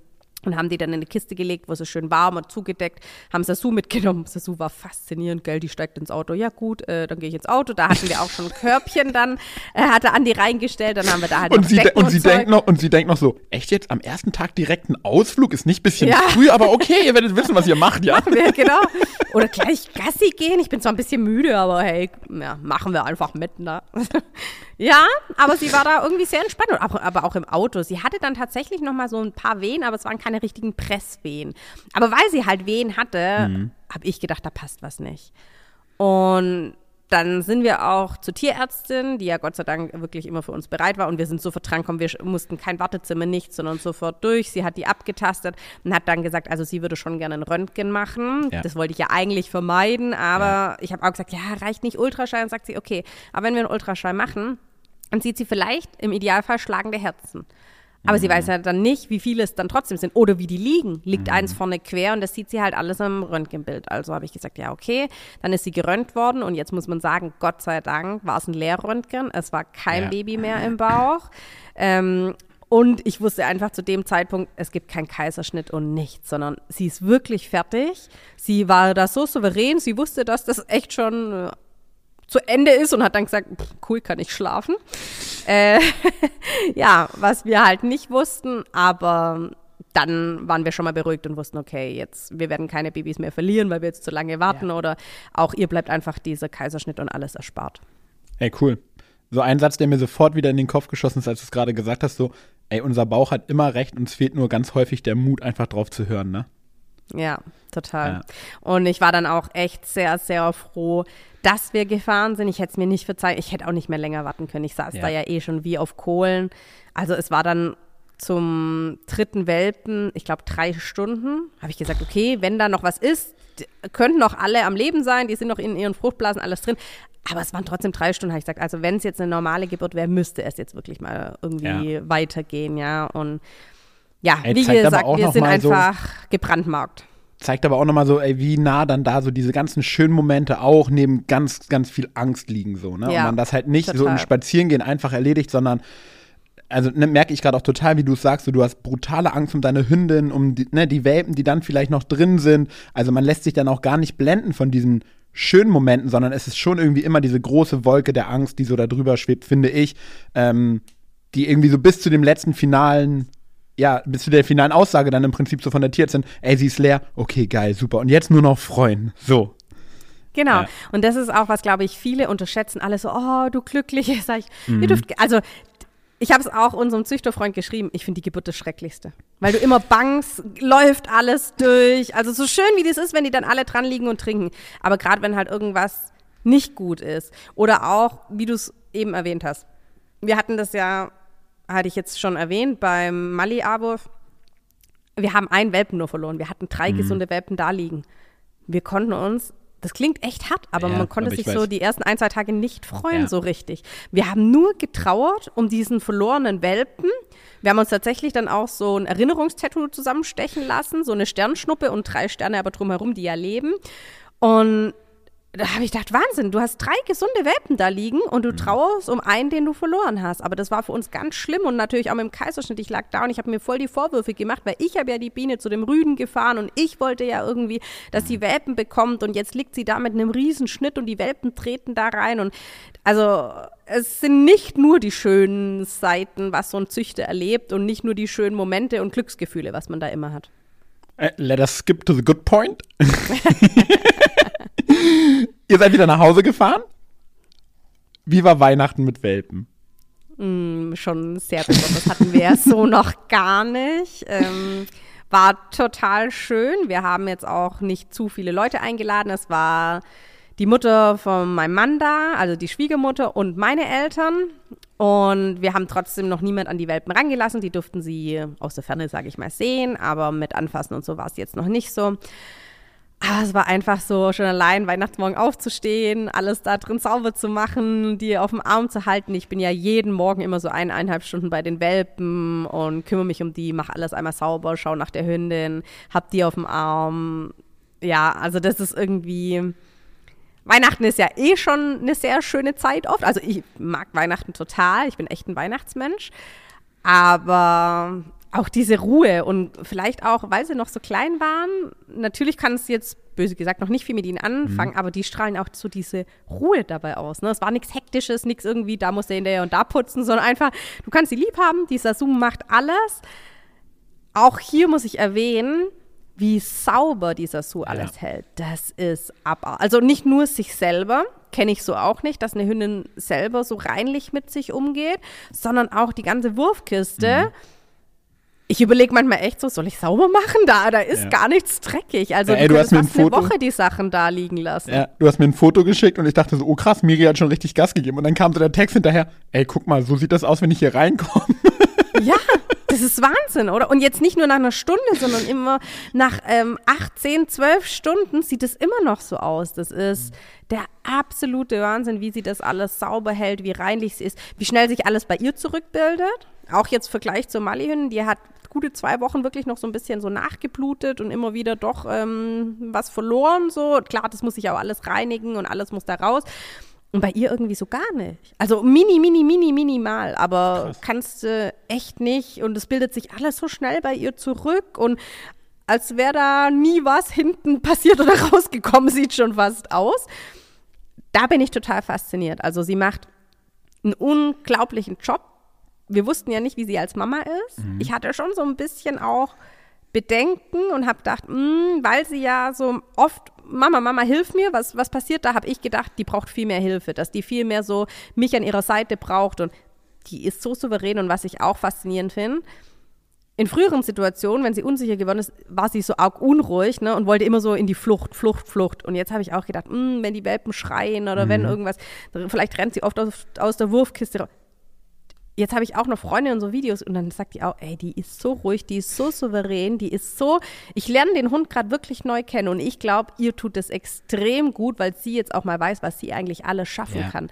und haben die dann in eine Kiste gelegt, wo sie schön warm und zugedeckt, haben Sasu mitgenommen. Sasu war faszinierend, gell, die steigt ins Auto. Ja gut, äh, dann gehe ich ins Auto. Da hatten wir auch schon ein Körbchen dann, äh, hatte Andi reingestellt, dann haben wir da halt und sie, de und, und sie denkt noch Und sie denkt noch so, echt jetzt am ersten Tag direkt ein Ausflug? Ist nicht ein bisschen ja. früh, aber okay, ihr werdet wissen, was ihr macht, ja? Machen wir, genau. Oder gleich Gassi gehen. Ich bin zwar ein bisschen müde, aber hey, ja, machen wir einfach mit, ne? Ja, aber sie war da irgendwie sehr entspannt, aber auch im Auto. Sie hatte dann tatsächlich noch mal so ein paar Wehen, aber es waren keine richtigen Presswehen. Aber weil sie halt Wehen hatte, mhm. habe ich gedacht, da passt was nicht. Und dann sind wir auch zur Tierärztin, die ja Gott sei Dank wirklich immer für uns bereit war und wir sind sofort dran gekommen, wir mussten kein Wartezimmer, nichts, sondern sofort durch. Sie hat die abgetastet und hat dann gesagt, also sie würde schon gerne ein Röntgen machen. Ja. Das wollte ich ja eigentlich vermeiden, aber ja. ich habe auch gesagt, ja, reicht nicht Ultraschall. Und sagt sie, okay, aber wenn wir einen Ultraschall machen, dann sieht sie vielleicht im Idealfall schlagende Herzen. Aber mhm. sie weiß ja dann nicht, wie viele es dann trotzdem sind oder wie die liegen. Liegt mhm. eins vorne quer und das sieht sie halt alles im Röntgenbild. Also habe ich gesagt, ja, okay. Dann ist sie geröntgt worden und jetzt muss man sagen, Gott sei Dank war es ein Leerröntgen. Es war kein ja. Baby mehr im Bauch. Ähm, und ich wusste einfach zu dem Zeitpunkt, es gibt keinen Kaiserschnitt und nichts, sondern sie ist wirklich fertig. Sie war da so souverän, sie wusste, dass das echt schon äh, zu Ende ist und hat dann gesagt, cool, kann ich schlafen. Äh, ja, was wir halt nicht wussten, aber dann waren wir schon mal beruhigt und wussten, okay, jetzt, wir werden keine Babys mehr verlieren, weil wir jetzt zu lange warten ja. oder auch ihr bleibt einfach dieser Kaiserschnitt und alles erspart. Ey, cool. So ein Satz, der mir sofort wieder in den Kopf geschossen ist, als du es gerade gesagt hast, so, ey, unser Bauch hat immer recht und es fehlt nur ganz häufig der Mut, einfach drauf zu hören, ne? Ja, total. Ja. Und ich war dann auch echt sehr, sehr froh, dass wir gefahren sind. Ich hätte es mir nicht verzeiht. Ich hätte auch nicht mehr länger warten können. Ich saß ja. da ja eh schon wie auf Kohlen. Also es war dann zum dritten Welpen, ich glaube drei Stunden, habe ich gesagt, okay, wenn da noch was ist, könnten noch alle am Leben sein, die sind noch in ihren Fruchtblasen, alles drin. Aber es waren trotzdem drei Stunden, habe ich gesagt. Also wenn es jetzt eine normale Geburt wäre, müsste es jetzt wirklich mal irgendwie ja. weitergehen, ja. Und ja, ey, wie gesagt, wir sind einfach so, gebrandmarkt. Zeigt aber auch nochmal so, ey, wie nah dann da so diese ganzen schönen Momente auch neben ganz, ganz viel Angst liegen, so, ne? Ja, Und man das halt nicht total. so im Spazierengehen einfach erledigt, sondern also ne, merke ich gerade auch total, wie du es sagst, so, du hast brutale Angst um deine Hündin, um die, ne, die Welpen, die dann vielleicht noch drin sind. Also man lässt sich dann auch gar nicht blenden von diesen schönen Momenten, sondern es ist schon irgendwie immer diese große Wolke der Angst, die so da drüber schwebt, finde ich, ähm, die irgendwie so bis zu dem letzten finalen, ja, bis zu der finalen Aussage dann im Prinzip so von der Tierärztin, ey, sie ist leer, okay, geil, super. Und jetzt nur noch freuen. So. Genau. Ja. Und das ist auch, was, glaube ich, viele unterschätzen. Alle so, oh, du Glückliche. Sag ich, mhm. ihr dürft, also ich habe es auch unserem Züchterfreund geschrieben. Ich finde die Geburt das Schrecklichste. Weil du immer bangst, läuft alles durch. Also so schön wie das ist, wenn die dann alle dran liegen und trinken. Aber gerade wenn halt irgendwas nicht gut ist. Oder auch, wie du es eben erwähnt hast. Wir hatten das ja, hatte ich jetzt schon erwähnt, beim Mali-Abwurf. Wir haben einen Welpen nur verloren. Wir hatten drei mhm. gesunde Welpen da liegen. Wir konnten uns das klingt echt hart, aber ja, man konnte sich so die ersten ein, zwei Tage nicht freuen, ja. so richtig. Wir haben nur getrauert um diesen verlorenen Welpen. Wir haben uns tatsächlich dann auch so ein Erinnerungstattoo zusammenstechen lassen, so eine Sternschnuppe und drei Sterne aber drumherum, die ja leben. Und da habe ich gedacht, Wahnsinn, du hast drei gesunde Welpen da liegen und du mhm. trauerst um einen, den du verloren hast. Aber das war für uns ganz schlimm und natürlich auch mit dem Kaiserschnitt. Ich lag da und ich habe mir voll die Vorwürfe gemacht, weil ich habe ja die Biene zu dem Rüden gefahren und ich wollte ja irgendwie, dass sie Welpen bekommt und jetzt liegt sie da mit einem Riesenschnitt und die Welpen treten da rein und also es sind nicht nur die schönen Seiten, was so ein Züchter erlebt und nicht nur die schönen Momente und Glücksgefühle, was man da immer hat. Uh, let us skip to the good point. Ihr seid wieder nach Hause gefahren? Wie war Weihnachten mit Welpen? Mm, schon sehr besonders. Hatten wir ja so noch gar nicht. Ähm, war total schön. Wir haben jetzt auch nicht zu viele Leute eingeladen. Es war die Mutter von meinem Mann da, also die Schwiegermutter und meine Eltern. Und wir haben trotzdem noch niemand an die Welpen rangelassen. Die durften sie aus der Ferne, sage ich mal, sehen, aber mit Anfassen und so war es jetzt noch nicht so. Aber es war einfach so, schon allein Weihnachtsmorgen aufzustehen, alles da drin sauber zu machen, die auf dem Arm zu halten. Ich bin ja jeden Morgen immer so eineinhalb Stunden bei den Welpen und kümmere mich um die, mache alles einmal sauber, schaue nach der Hündin, hab die auf dem Arm. Ja, also das ist irgendwie. Weihnachten ist ja eh schon eine sehr schöne Zeit oft. Also ich mag Weihnachten total. Ich bin echt ein Weihnachtsmensch. Aber auch diese Ruhe und vielleicht auch, weil sie noch so klein waren, natürlich kann es jetzt, böse gesagt, noch nicht viel mit ihnen anfangen, mhm. aber die strahlen auch so diese Ruhe dabei aus. Ne? Es war nichts Hektisches, nichts irgendwie, da muss der hinterher und da putzen, sondern einfach, du kannst sie lieb haben, dieser Zoom macht alles. Auch hier muss ich erwähnen, wie sauber dieser Su alles ja. hält. Das ist ab. Also nicht nur sich selber, kenne ich so auch nicht, dass eine Hündin selber so reinlich mit sich umgeht, sondern auch die ganze Wurfkiste. Mhm ich überlege manchmal echt so, soll ich sauber machen da? Da ist ja. gar nichts dreckig. Also ja, ey, du, hast mir ein Foto, eine Woche die Sachen da liegen lassen. Ja, du hast mir ein Foto geschickt und ich dachte so, oh krass, Miri hat schon richtig Gas gegeben. Und dann kam so der Text hinterher, ey, guck mal, so sieht das aus, wenn ich hier reinkomme. Ja, das ist Wahnsinn, oder? Und jetzt nicht nur nach einer Stunde, sondern immer nach ähm, 8, 10, 12 Stunden sieht es immer noch so aus. Das ist der absolute Wahnsinn, wie sie das alles sauber hält, wie reinlich sie ist, wie schnell sich alles bei ihr zurückbildet. Auch jetzt Vergleich zur Mali-Hündin, die hat gute zwei Wochen wirklich noch so ein bisschen so nachgeblutet und immer wieder doch ähm, was verloren. So klar, das muss sich auch alles reinigen und alles muss da raus. Und bei ihr irgendwie so gar nicht. Also mini, mini, mini, minimal, aber Krass. kannst du äh, echt nicht. Und es bildet sich alles so schnell bei ihr zurück und als wäre da nie was hinten passiert oder rausgekommen, sieht schon fast aus. Da bin ich total fasziniert. Also sie macht einen unglaublichen Job wir wussten ja nicht, wie sie als Mama ist. Mhm. Ich hatte schon so ein bisschen auch Bedenken und habe gedacht, mh, hm, weil sie ja so oft, Mama, Mama, hilf mir, was, was passiert da, habe ich gedacht, die braucht viel mehr Hilfe, dass die viel mehr so mich an ihrer Seite braucht und die ist so souverän und was ich auch faszinierend finde, in früheren Situationen, wenn sie unsicher geworden ist, war sie so arg unruhig ne, und wollte immer so in die Flucht, Flucht, Flucht. Und jetzt habe ich auch gedacht, mh, hm, wenn die Welpen schreien oder mhm. wenn irgendwas, vielleicht rennt sie oft aus, aus der Wurfkiste raus jetzt habe ich auch noch Freundinnen und so Videos und dann sagt die auch, ey, die ist so ruhig, die ist so souverän, die ist so, ich lerne den Hund gerade wirklich neu kennen und ich glaube, ihr tut es extrem gut, weil sie jetzt auch mal weiß, was sie eigentlich alles schaffen ja. kann.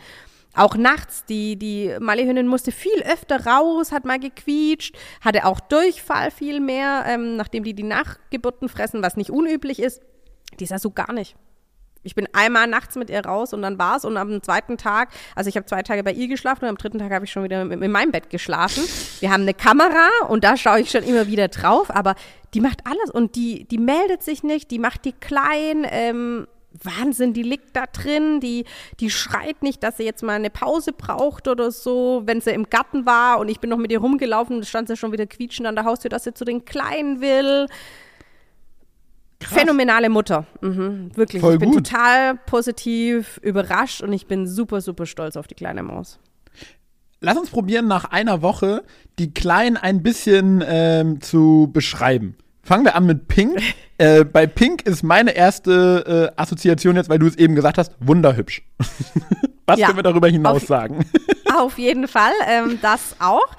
Auch nachts, die, die Malihündin musste viel öfter raus, hat mal gequietscht, hatte auch Durchfall viel mehr, ähm, nachdem die die Nachgeburten fressen, was nicht unüblich ist. Die ist ja so gar nicht. Ich bin einmal nachts mit ihr raus und dann war's. Und am zweiten Tag, also ich habe zwei Tage bei ihr geschlafen und am dritten Tag habe ich schon wieder in meinem Bett geschlafen. Wir haben eine Kamera und da schaue ich schon immer wieder drauf, aber die macht alles und die, die meldet sich nicht, die macht die klein. Ähm, Wahnsinn, die liegt da drin, die, die schreit nicht, dass sie jetzt mal eine Pause braucht oder so. Wenn sie im Garten war und ich bin noch mit ihr rumgelaufen, stand sie schon wieder quietschend an der Haustür, dass sie zu den Kleinen will. Krass. Phänomenale Mutter. Mhm, wirklich. Voll ich bin gut. total positiv überrascht und ich bin super, super stolz auf die kleine Maus. Lass uns probieren, nach einer Woche die Kleinen ein bisschen ähm, zu beschreiben. Fangen wir an mit Pink. äh, bei Pink ist meine erste äh, Assoziation jetzt, weil du es eben gesagt hast, wunderhübsch. Was ja, können wir darüber hinaus auf, sagen? auf jeden Fall, ähm, das auch.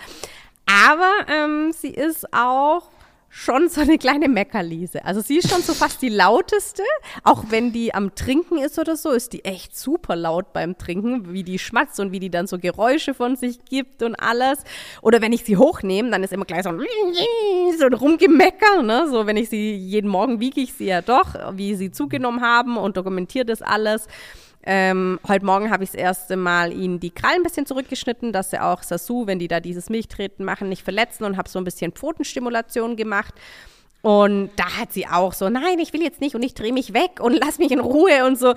Aber ähm, sie ist auch schon so eine kleine Meckerliese. Also sie ist schon so fast die lauteste, auch wenn die am Trinken ist oder so, ist die echt super laut beim Trinken, wie die schmatzt und wie die dann so Geräusche von sich gibt und alles. Oder wenn ich sie hochnehme, dann ist immer gleich so ein, so ein Rumgemecker, ne? So, wenn ich sie jeden Morgen wiege ich sie ja doch, wie sie zugenommen haben und dokumentiere das alles. Ähm, heute Morgen habe ich das erste Mal ihnen die Krallen ein bisschen zurückgeschnitten, dass sie auch Sasu, wenn die da dieses Milchtreten machen, nicht verletzen und habe so ein bisschen Pfotenstimulation gemacht. Und da hat sie auch so, nein, ich will jetzt nicht und ich drehe mich weg und lass mich in Ruhe und so.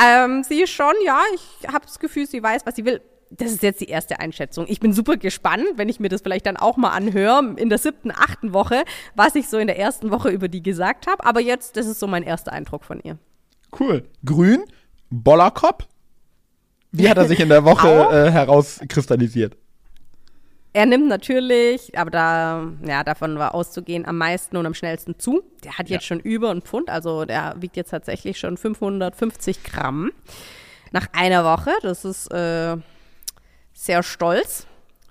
Ähm, sie ist schon, ja, ich habe das Gefühl, sie weiß, was sie will. Das ist jetzt die erste Einschätzung. Ich bin super gespannt, wenn ich mir das vielleicht dann auch mal anhöre, in der siebten, achten Woche, was ich so in der ersten Woche über die gesagt habe. Aber jetzt, das ist so mein erster Eindruck von ihr. Cool. Grün, Bollerkopf? Wie hat er sich in der Woche äh, herauskristallisiert? Er nimmt natürlich, aber da, ja, davon war auszugehen, am meisten und am schnellsten zu. Der hat jetzt ja. schon über ein Pfund, also der wiegt jetzt tatsächlich schon 550 Gramm nach einer Woche. Das ist äh, sehr stolz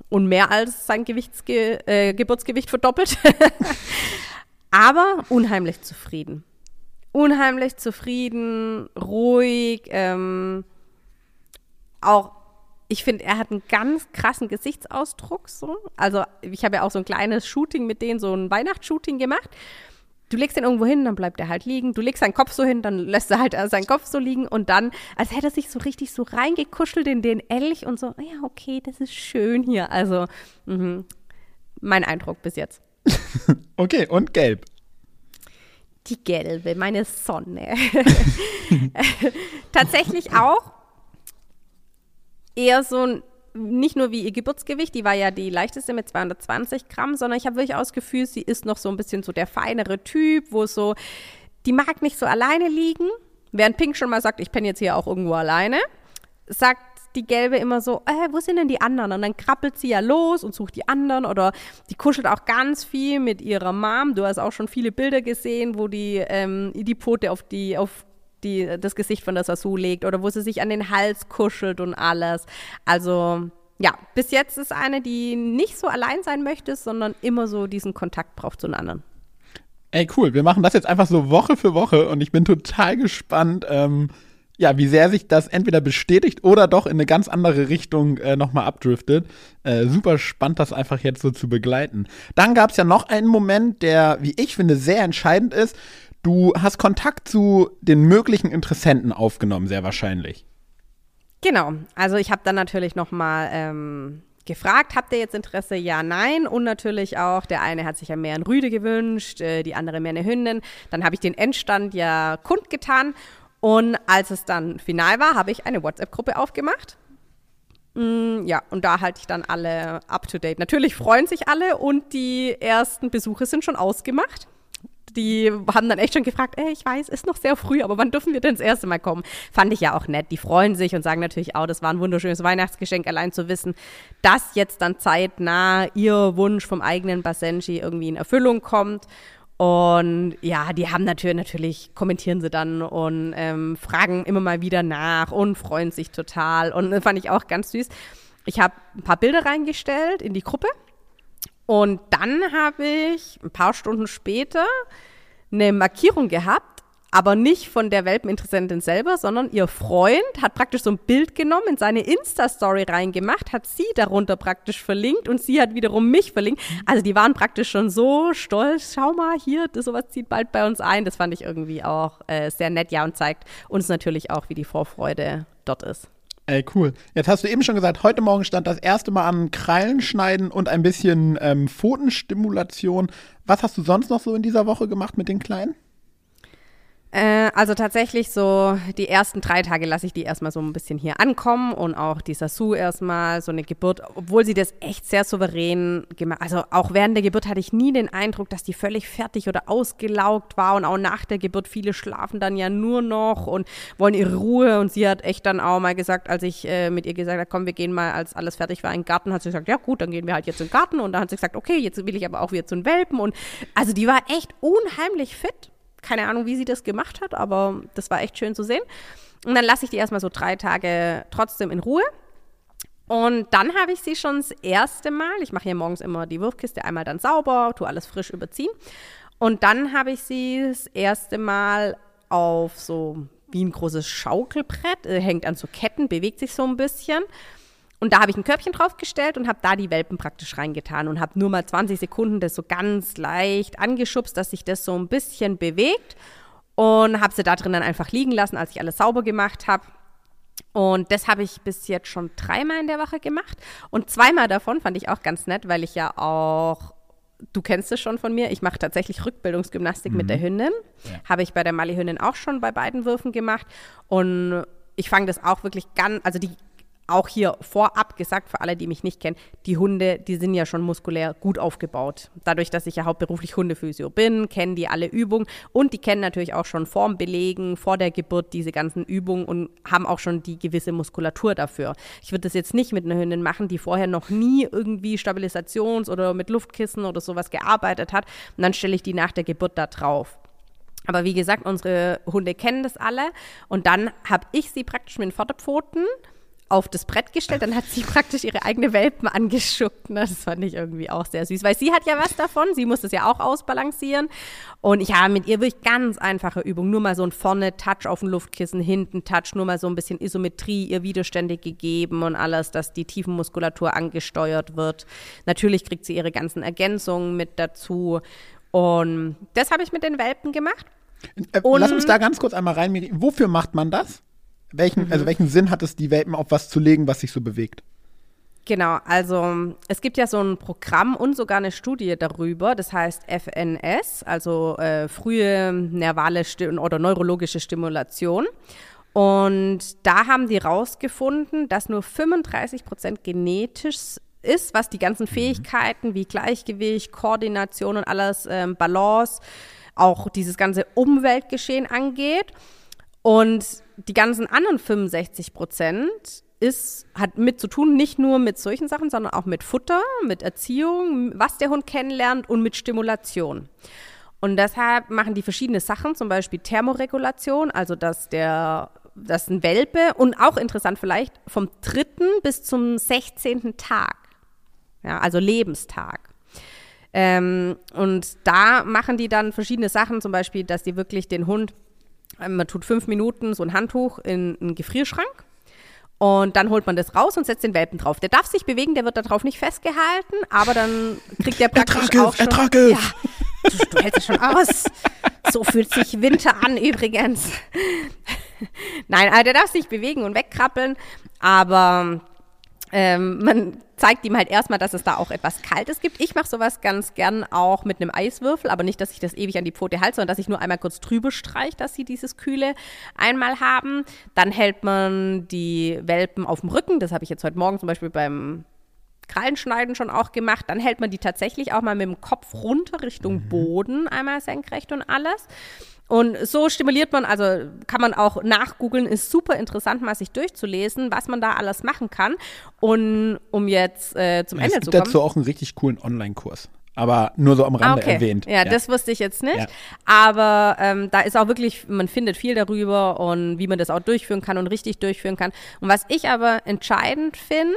und mehr als sein Gewichtsge äh, Geburtsgewicht verdoppelt. aber unheimlich zufrieden unheimlich zufrieden, ruhig, ähm, auch ich finde, er hat einen ganz krassen Gesichtsausdruck. So. Also ich habe ja auch so ein kleines Shooting mit denen, so ein Weihnachtsshooting gemacht. Du legst ihn irgendwo hin, dann bleibt er halt liegen. Du legst seinen Kopf so hin, dann lässt er halt seinen Kopf so liegen und dann, als hätte er sich so richtig so reingekuschelt in den Elch und so, ja, okay, das ist schön hier. Also, mh, mein Eindruck bis jetzt. okay, und gelb die gelbe, meine Sonne. Tatsächlich auch eher so nicht nur wie ihr Geburtsgewicht, die war ja die leichteste mit 220 Gramm, sondern ich habe wirklich auch das Gefühl, sie ist noch so ein bisschen so der feinere Typ, wo so, die mag nicht so alleine liegen, während Pink schon mal sagt, ich penne jetzt hier auch irgendwo alleine, sagt die Gelbe immer so, äh, wo sind denn die anderen? Und dann krabbelt sie ja los und sucht die anderen oder die kuschelt auch ganz viel mit ihrer Mom. Du hast auch schon viele Bilder gesehen, wo die ähm, die Pfote auf die, auf die, das Gesicht von der Sasu legt oder wo sie sich an den Hals kuschelt und alles. Also ja, bis jetzt ist eine, die nicht so allein sein möchte, sondern immer so diesen Kontakt braucht zu den anderen. Ey, cool. Wir machen das jetzt einfach so Woche für Woche und ich bin total gespannt, ähm, ja, wie sehr sich das entweder bestätigt oder doch in eine ganz andere Richtung äh, nochmal abdriftet. Äh, super spannend, das einfach jetzt so zu begleiten. Dann gab es ja noch einen Moment, der, wie ich finde, sehr entscheidend ist. Du hast Kontakt zu den möglichen Interessenten aufgenommen, sehr wahrscheinlich. Genau. Also ich habe dann natürlich nochmal ähm, gefragt, habt ihr jetzt Interesse? Ja, nein. Und natürlich auch, der eine hat sich ja mehr ein Rüde gewünscht, äh, die andere mehr eine Hündin. Dann habe ich den Endstand ja kundgetan und als es dann final war, habe ich eine WhatsApp-Gruppe aufgemacht Mm, ja, und da halte ich dann alle up to date. Natürlich freuen sich alle und die ersten Besuche sind schon ausgemacht die haben dann echt schon gefragt, ey, ich weiß, ist noch sehr früh, aber wann dürfen wir denn das erste Mal kommen? Fand ich ja auch nett. Die freuen sich und sagen natürlich auch, das war ein wunderschönes Weihnachtsgeschenk, allein zu wissen, dass jetzt dann zeitnah ihr Wunsch vom eigenen Basenji irgendwie in Erfüllung kommt. Und ja, die haben natürlich, natürlich kommentieren sie dann und ähm, fragen immer mal wieder nach und freuen sich total. Und das fand ich auch ganz süß. Ich habe ein paar Bilder reingestellt in die Gruppe und dann habe ich ein paar Stunden später eine Markierung gehabt, aber nicht von der Welpeninteressentin selber, sondern ihr Freund hat praktisch so ein Bild genommen, in seine Insta-Story reingemacht, hat sie darunter praktisch verlinkt und sie hat wiederum mich verlinkt. Also die waren praktisch schon so stolz, schau mal hier, das, sowas zieht bald bei uns ein. Das fand ich irgendwie auch äh, sehr nett, ja, und zeigt uns natürlich auch, wie die Vorfreude dort ist. Ey, cool. Jetzt hast du eben schon gesagt, heute Morgen stand das erste Mal an Krallenschneiden und ein bisschen ähm, Pfotenstimulation. Was hast du sonst noch so in dieser Woche gemacht mit den Kleinen? Äh, also tatsächlich so die ersten drei Tage lasse ich die erstmal so ein bisschen hier ankommen und auch die Sasu erstmal so eine Geburt, obwohl sie das echt sehr souverän gemacht. Also auch während der Geburt hatte ich nie den Eindruck, dass die völlig fertig oder ausgelaugt war und auch nach der Geburt viele schlafen dann ja nur noch und wollen ihre Ruhe und sie hat echt dann auch mal gesagt, als ich äh, mit ihr gesagt habe, komm, wir gehen mal, als alles fertig war, in den Garten, hat sie gesagt, ja gut, dann gehen wir halt jetzt in den Garten und dann hat sie gesagt, okay, jetzt will ich aber auch wieder zu den Welpen und also die war echt unheimlich fit keine Ahnung, wie sie das gemacht hat, aber das war echt schön zu sehen. Und dann lasse ich die erstmal so drei Tage trotzdem in Ruhe. Und dann habe ich sie schon das erste Mal, ich mache hier morgens immer die Wurfkiste einmal dann sauber, tue alles frisch überziehen. Und dann habe ich sie das erste Mal auf so wie ein großes Schaukelbrett, äh, hängt an so Ketten, bewegt sich so ein bisschen. Und da habe ich ein Körbchen draufgestellt und habe da die Welpen praktisch reingetan und habe nur mal 20 Sekunden das so ganz leicht angeschubst, dass sich das so ein bisschen bewegt und habe sie da drin dann einfach liegen lassen, als ich alles sauber gemacht habe. Und das habe ich bis jetzt schon dreimal in der Woche gemacht. Und zweimal davon fand ich auch ganz nett, weil ich ja auch, du kennst es schon von mir, ich mache tatsächlich Rückbildungsgymnastik mhm. mit der Hündin. Ja. Habe ich bei der Mali-Hündin auch schon bei beiden Würfen gemacht. Und ich fange das auch wirklich ganz, also die auch hier vorab gesagt, für alle, die mich nicht kennen, die Hunde, die sind ja schon muskulär gut aufgebaut. Dadurch, dass ich ja hauptberuflich Hundephysio bin, kennen die alle Übungen und die kennen natürlich auch schon vorm Belegen, vor der Geburt diese ganzen Übungen und haben auch schon die gewisse Muskulatur dafür. Ich würde das jetzt nicht mit einer Hündin machen, die vorher noch nie irgendwie Stabilisations- oder mit Luftkissen oder sowas gearbeitet hat und dann stelle ich die nach der Geburt da drauf. Aber wie gesagt, unsere Hunde kennen das alle und dann habe ich sie praktisch mit den Vorderpfoten auf das Brett gestellt, dann hat sie praktisch ihre eigene Welpen angeschuckt. Ne? Das fand ich irgendwie auch sehr süß, weil sie hat ja was davon, sie muss das ja auch ausbalancieren. Und ich habe mit ihr wirklich ganz einfache Übungen, nur mal so ein vorne Touch auf dem Luftkissen, hinten Touch, nur mal so ein bisschen Isometrie, ihr Widerstände gegeben und alles, dass die Tiefenmuskulatur angesteuert wird. Natürlich kriegt sie ihre ganzen Ergänzungen mit dazu. Und das habe ich mit den Welpen gemacht. Äh, lass uns da ganz kurz einmal rein. Wofür macht man das? Welchen, mhm. also welchen Sinn hat es, die Welpen auf was zu legen, was sich so bewegt? Genau, also es gibt ja so ein Programm und sogar eine Studie darüber, das heißt FNS, also äh, frühe nervale Stim oder neurologische Stimulation. Und da haben die rausgefunden, dass nur 35 Prozent genetisch ist, was die ganzen mhm. Fähigkeiten wie Gleichgewicht, Koordination und alles, ähm, Balance, auch dieses ganze Umweltgeschehen angeht. Und die ganzen anderen 65 Prozent ist, hat mit zu tun, nicht nur mit solchen Sachen, sondern auch mit Futter, mit Erziehung, was der Hund kennenlernt und mit Stimulation. Und deshalb machen die verschiedene Sachen, zum Beispiel Thermoregulation, also dass der dass ein Welpe und auch interessant vielleicht vom dritten bis zum 16. Tag, ja, also Lebenstag. Ähm, und da machen die dann verschiedene Sachen, zum Beispiel, dass die wirklich den Hund man tut fünf Minuten so ein Handtuch in einen Gefrierschrank und dann holt man das raus und setzt den Welpen drauf. Der darf sich bewegen, der wird darauf nicht festgehalten, aber dann kriegt der praktisch ertrag auch es, schon... Ertrag es. Ja, du, du hältst es schon aus. So fühlt sich Winter an übrigens. Nein, also der darf sich bewegen und wegkrabbeln, aber ähm, man zeigt ihm halt erstmal, dass es da auch etwas Kaltes gibt. Ich mache sowas ganz gern auch mit einem Eiswürfel, aber nicht, dass ich das ewig an die Pfote halte, sondern dass ich nur einmal kurz drüber streiche, dass sie dieses Kühle einmal haben. Dann hält man die Welpen auf dem Rücken. Das habe ich jetzt heute Morgen zum Beispiel beim Krallenschneiden schon auch gemacht. Dann hält man die tatsächlich auch mal mit dem Kopf runter Richtung mhm. Boden, einmal senkrecht und alles. Und so stimuliert man, also kann man auch nachgoogeln, ist super interessant, mal sich durchzulesen, was man da alles machen kann. Und um jetzt äh, zum es Ende zu kommen. dazu auch einen richtig coolen Online-Kurs. Aber nur so am Rande Ah, okay. erwähnt. Ja, das wusste ich jetzt nicht. Aber ähm, da ist auch wirklich, man findet viel darüber und wie man das auch durchführen kann und richtig durchführen kann. Und was ich aber entscheidend finde,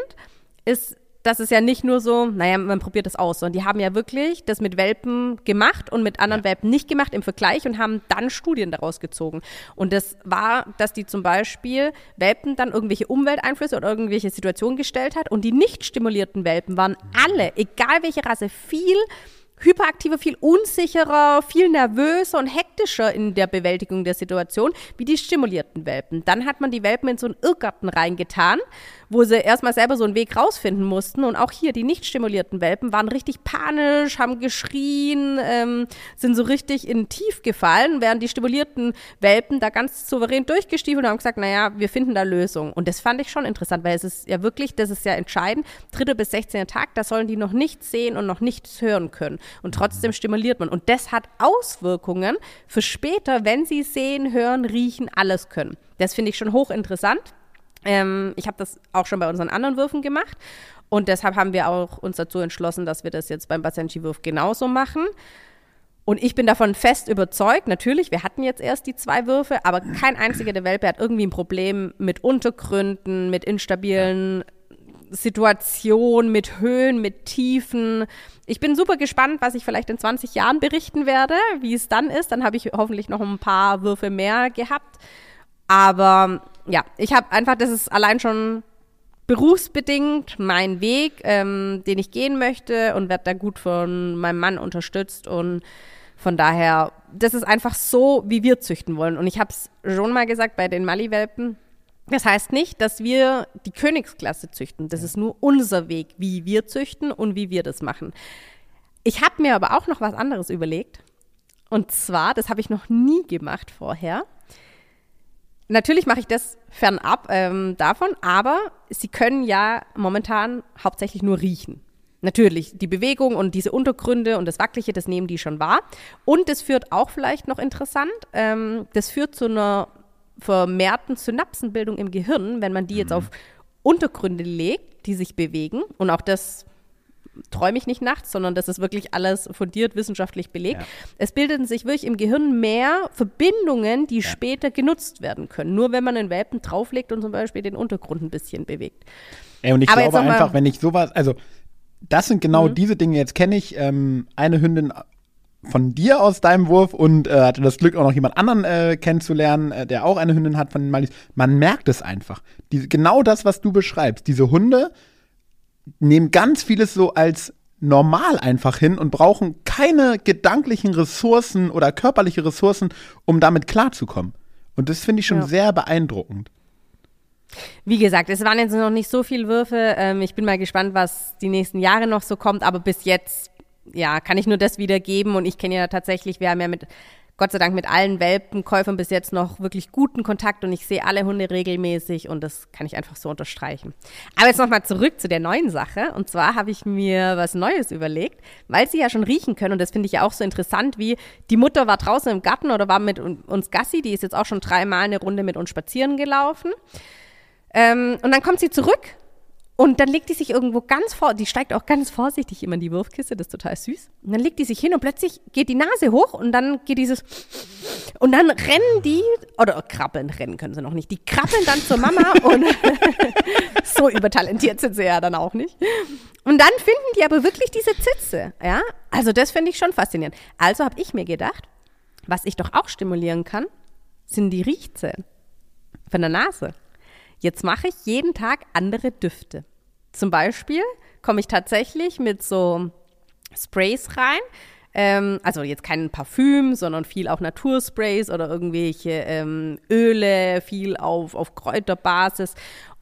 ist, dass es ja nicht nur so, naja, man probiert das aus, sondern die haben ja wirklich das mit Welpen gemacht und mit anderen Welpen nicht gemacht im Vergleich und haben dann Studien daraus gezogen. Und das war, dass die zum Beispiel Welpen dann irgendwelche Umwelteinflüsse oder irgendwelche Situationen gestellt hat und die nicht stimulierten Welpen waren alle, egal welche Rasse, viel hyperaktiver, viel unsicherer, viel nervöser und hektischer in der Bewältigung der Situation wie die stimulierten Welpen. Dann hat man die Welpen in so einen Irrgarten reingetan, wo sie erstmal selber so einen Weg rausfinden mussten. Und auch hier, die nicht stimulierten Welpen waren richtig panisch, haben geschrien, ähm, sind so richtig in Tief gefallen, während die stimulierten Welpen da ganz souverän durchgestiefelt und haben gesagt, naja, wir finden da Lösungen. Und das fand ich schon interessant, weil es ist ja wirklich, das ist ja entscheidend, dritter bis 16. Tag, da sollen die noch nichts sehen und noch nichts hören können. Und trotzdem stimuliert man. Und das hat Auswirkungen für später, wenn sie sehen, hören, riechen, alles können. Das finde ich schon hochinteressant. Ähm, ich habe das auch schon bei unseren anderen Würfen gemacht. Und deshalb haben wir auch uns dazu entschlossen, dass wir das jetzt beim Basenji-Wurf genauso machen. Und ich bin davon fest überzeugt, natürlich, wir hatten jetzt erst die zwei Würfe, aber kein einziger der Welpe hat irgendwie ein Problem mit Untergründen, mit instabilen Situationen, mit Höhen, mit Tiefen. Ich bin super gespannt, was ich vielleicht in 20 Jahren berichten werde, wie es dann ist. Dann habe ich hoffentlich noch ein paar Würfe mehr gehabt. Aber ja, ich habe einfach, das ist allein schon berufsbedingt mein Weg, ähm, den ich gehen möchte und werde da gut von meinem Mann unterstützt und von daher, das ist einfach so, wie wir züchten wollen. Und ich habe es schon mal gesagt bei den Mali-Welpen. Das heißt nicht, dass wir die Königsklasse züchten. Das ist nur unser Weg, wie wir züchten und wie wir das machen. Ich habe mir aber auch noch was anderes überlegt. Und zwar, das habe ich noch nie gemacht vorher. Natürlich mache ich das fernab ähm, davon, aber sie können ja momentan hauptsächlich nur riechen. Natürlich, die Bewegung und diese Untergründe und das Wackelige, das nehmen die schon wahr. Und das führt auch vielleicht noch interessant, ähm, das führt zu einer vermehrten Synapsenbildung im Gehirn, wenn man die jetzt auf Untergründe legt, die sich bewegen. Und auch das träume ich nicht nachts, sondern das ist wirklich alles fundiert wissenschaftlich belegt. Ja. Es bildeten sich wirklich im Gehirn mehr Verbindungen, die später genutzt werden können. Nur wenn man einen Welpen drauflegt und zum Beispiel den Untergrund ein bisschen bewegt. Ey, und ich Aber glaube einfach, wenn ich sowas, also das sind genau Mhm. diese Dinge, jetzt kenne ich ähm, eine Hündin von dir aus deinem Wurf und äh, hatte das Glück, auch noch jemand anderen äh, kennenzulernen, äh, der auch eine Hündin hat von den Malis. Man merkt es einfach. Diese, genau das, was du beschreibst. Diese Hunde nehmen ganz vieles so als normal einfach hin und brauchen keine gedanklichen Ressourcen oder körperliche Ressourcen, um damit klarzukommen. Und das finde ich schon Ja. sehr beeindruckend. Wie gesagt, es waren jetzt noch nicht so viele Würfe. Ähm, ich bin mal gespannt, was die nächsten Jahre noch so kommt. Aber bis jetzt, ja, kann ich nur das wiedergeben. Und ich kenne ja tatsächlich, wir haben ja mit, Gott sei Dank, mit allen Welpenkäufern bis jetzt noch wirklich guten Kontakt. Und ich sehe alle Hunde regelmäßig. Und das kann ich einfach so unterstreichen. Aber jetzt nochmal zurück zu der neuen Sache. Und zwar habe ich mir was Neues überlegt, weil sie ja schon riechen können. Und das finde ich ja auch so interessant, wie die Mutter war draußen im Garten oder war mit un- uns Gassi. Die ist jetzt auch schon dreimal eine Runde mit uns spazieren gelaufen. Ähm, und dann kommt sie zurück und dann legt die sich irgendwo ganz vor, die steigt auch ganz vorsichtig immer in die Wurfkiste, das ist total süß. Und dann legt die sich hin und plötzlich geht die Nase hoch und dann geht dieses und dann rennen die oder krabbeln, rennen können sie noch nicht. Die krabbeln dann zur Mama und so übertalentiert sind sie ja dann auch nicht. Und dann finden die aber wirklich diese Zitze, ja? Also das finde ich schon faszinierend. Also habe ich mir gedacht, was ich doch auch stimulieren kann, sind die Riechzellen von der Nase. Jetzt mache ich jeden Tag andere Düfte. Zum Beispiel komme ich tatsächlich mit so Sprays rein. Ähm, also jetzt kein Parfüm, sondern viel auch Natursprays oder irgendwelche ähm, Öle, viel auf, auf Kräuterbasis.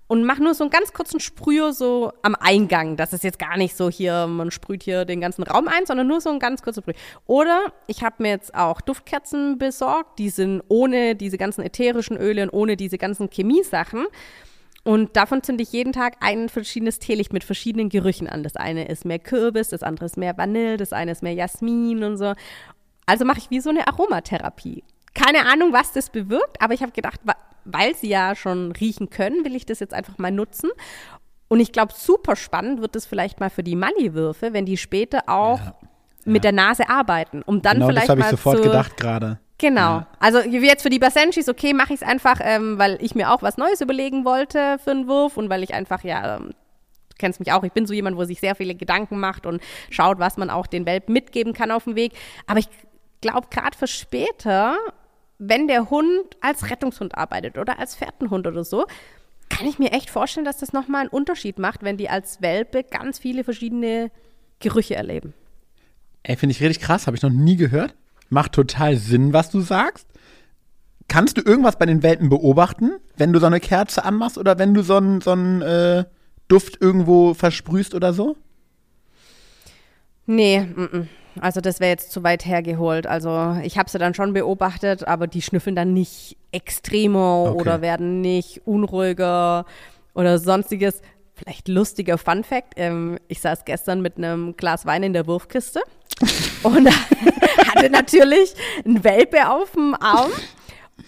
und mache nur so einen ganz kurzen Sprüher so am Eingang. Das ist jetzt gar nicht so hier, man sprüht hier den ganzen Raum ein, sondern nur so ein ganz kurzer Sprüh. Oder ich habe mir jetzt auch Duftkerzen besorgt, die sind ohne diese ganzen ätherischen Öle und ohne diese ganzen Chemiesachen. Und davon zünde ich jeden Tag ein verschiedenes Teelicht mit verschiedenen Gerüchen an. Das eine ist mehr Kürbis, das andere ist mehr Vanille, das eine ist mehr Jasmin und so. Also mache ich wie so eine Aromatherapie. Keine Ahnung, was das bewirkt, aber ich habe gedacht, weil sie ja schon riechen können, will ich das jetzt einfach mal nutzen. Und ich glaube, super spannend wird es vielleicht mal für die Maliwürfe, wenn die später auch ja, mit der Nase arbeiten, um dann genau, vielleicht das habe ich sofort zu, gedacht gerade. Genau. Ja. Also jetzt für die Basenschis, okay, mache ich es einfach, ähm, weil ich mir auch was Neues überlegen wollte für einen Wurf und weil ich einfach, ja, ähm, du kennst mich auch, ich bin so jemand, wo sich sehr viele Gedanken macht und schaut, was man auch den Welpen mitgeben kann auf dem Weg. Aber ich glaube, gerade für später wenn der Hund als Rettungshund arbeitet oder als Fährtenhund oder so, kann ich mir echt vorstellen, dass das nochmal einen Unterschied macht, wenn die als Welpe ganz viele verschiedene Gerüche erleben. Ey, finde ich richtig krass, habe ich noch nie gehört. Macht total Sinn, was du sagst. Kannst du irgendwas bei den Welpen beobachten, wenn du so eine Kerze anmachst oder wenn du so einen so äh, Duft irgendwo versprühst oder so? Nee, m -m. Also das wäre jetzt zu weit hergeholt. Also ich habe sie dann schon beobachtet, aber die schnüffeln dann nicht extremer okay. oder werden nicht unruhiger oder sonstiges. Vielleicht lustiger Fun Fact. Ähm, ich saß gestern mit einem Glas Wein in der Wurfkiste und hatte natürlich einen Welpe auf dem Arm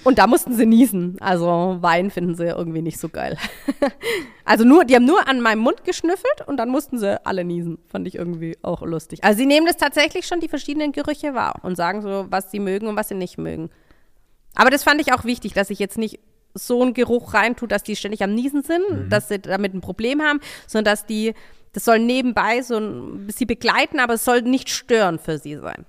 und da mussten sie niesen. Also Wein finden sie irgendwie nicht so geil. also nur, die haben nur an meinem Mund geschnüffelt und dann mussten sie alle niesen. Fand ich irgendwie auch lustig. Also sie nehmen das tatsächlich schon die verschiedenen Gerüche wahr und sagen so, was sie mögen und was sie nicht mögen. Aber das fand ich auch wichtig, dass ich jetzt nicht so einen Geruch reintue, dass die ständig am Niesen sind, mhm. dass sie damit ein Problem haben, sondern dass die, das soll nebenbei so ein, sie begleiten, aber es soll nicht stören für sie sein.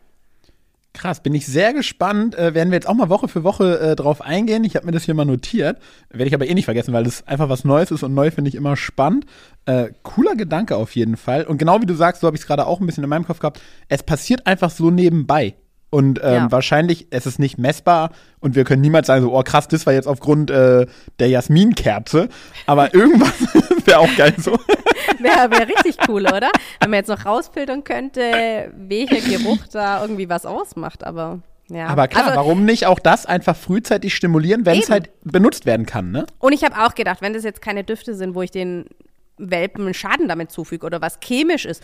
Krass, bin ich sehr gespannt. Äh, werden wir jetzt auch mal Woche für Woche äh, drauf eingehen. Ich habe mir das hier mal notiert. Werde ich aber eh nicht vergessen, weil das einfach was Neues ist und neu finde ich immer spannend. Äh, cooler Gedanke auf jeden Fall. Und genau wie du sagst, so habe ich es gerade auch ein bisschen in meinem Kopf gehabt. Es passiert einfach so nebenbei. Und ähm, ja. wahrscheinlich es ist nicht messbar und wir können niemals sagen, so, oh krass, das war jetzt aufgrund äh, der Jasminkerze. Aber irgendwas wäre auch geil so. Wäre wär richtig cool, oder? Wenn man jetzt noch rausfiltern könnte, welcher Geruch da irgendwie was ausmacht, aber. Ja. Aber klar, also, warum nicht auch das einfach frühzeitig stimulieren, wenn es halt benutzt werden kann, ne? Und ich habe auch gedacht, wenn das jetzt keine Düfte sind, wo ich den Welpen Schaden damit zufüge oder was chemisch ist,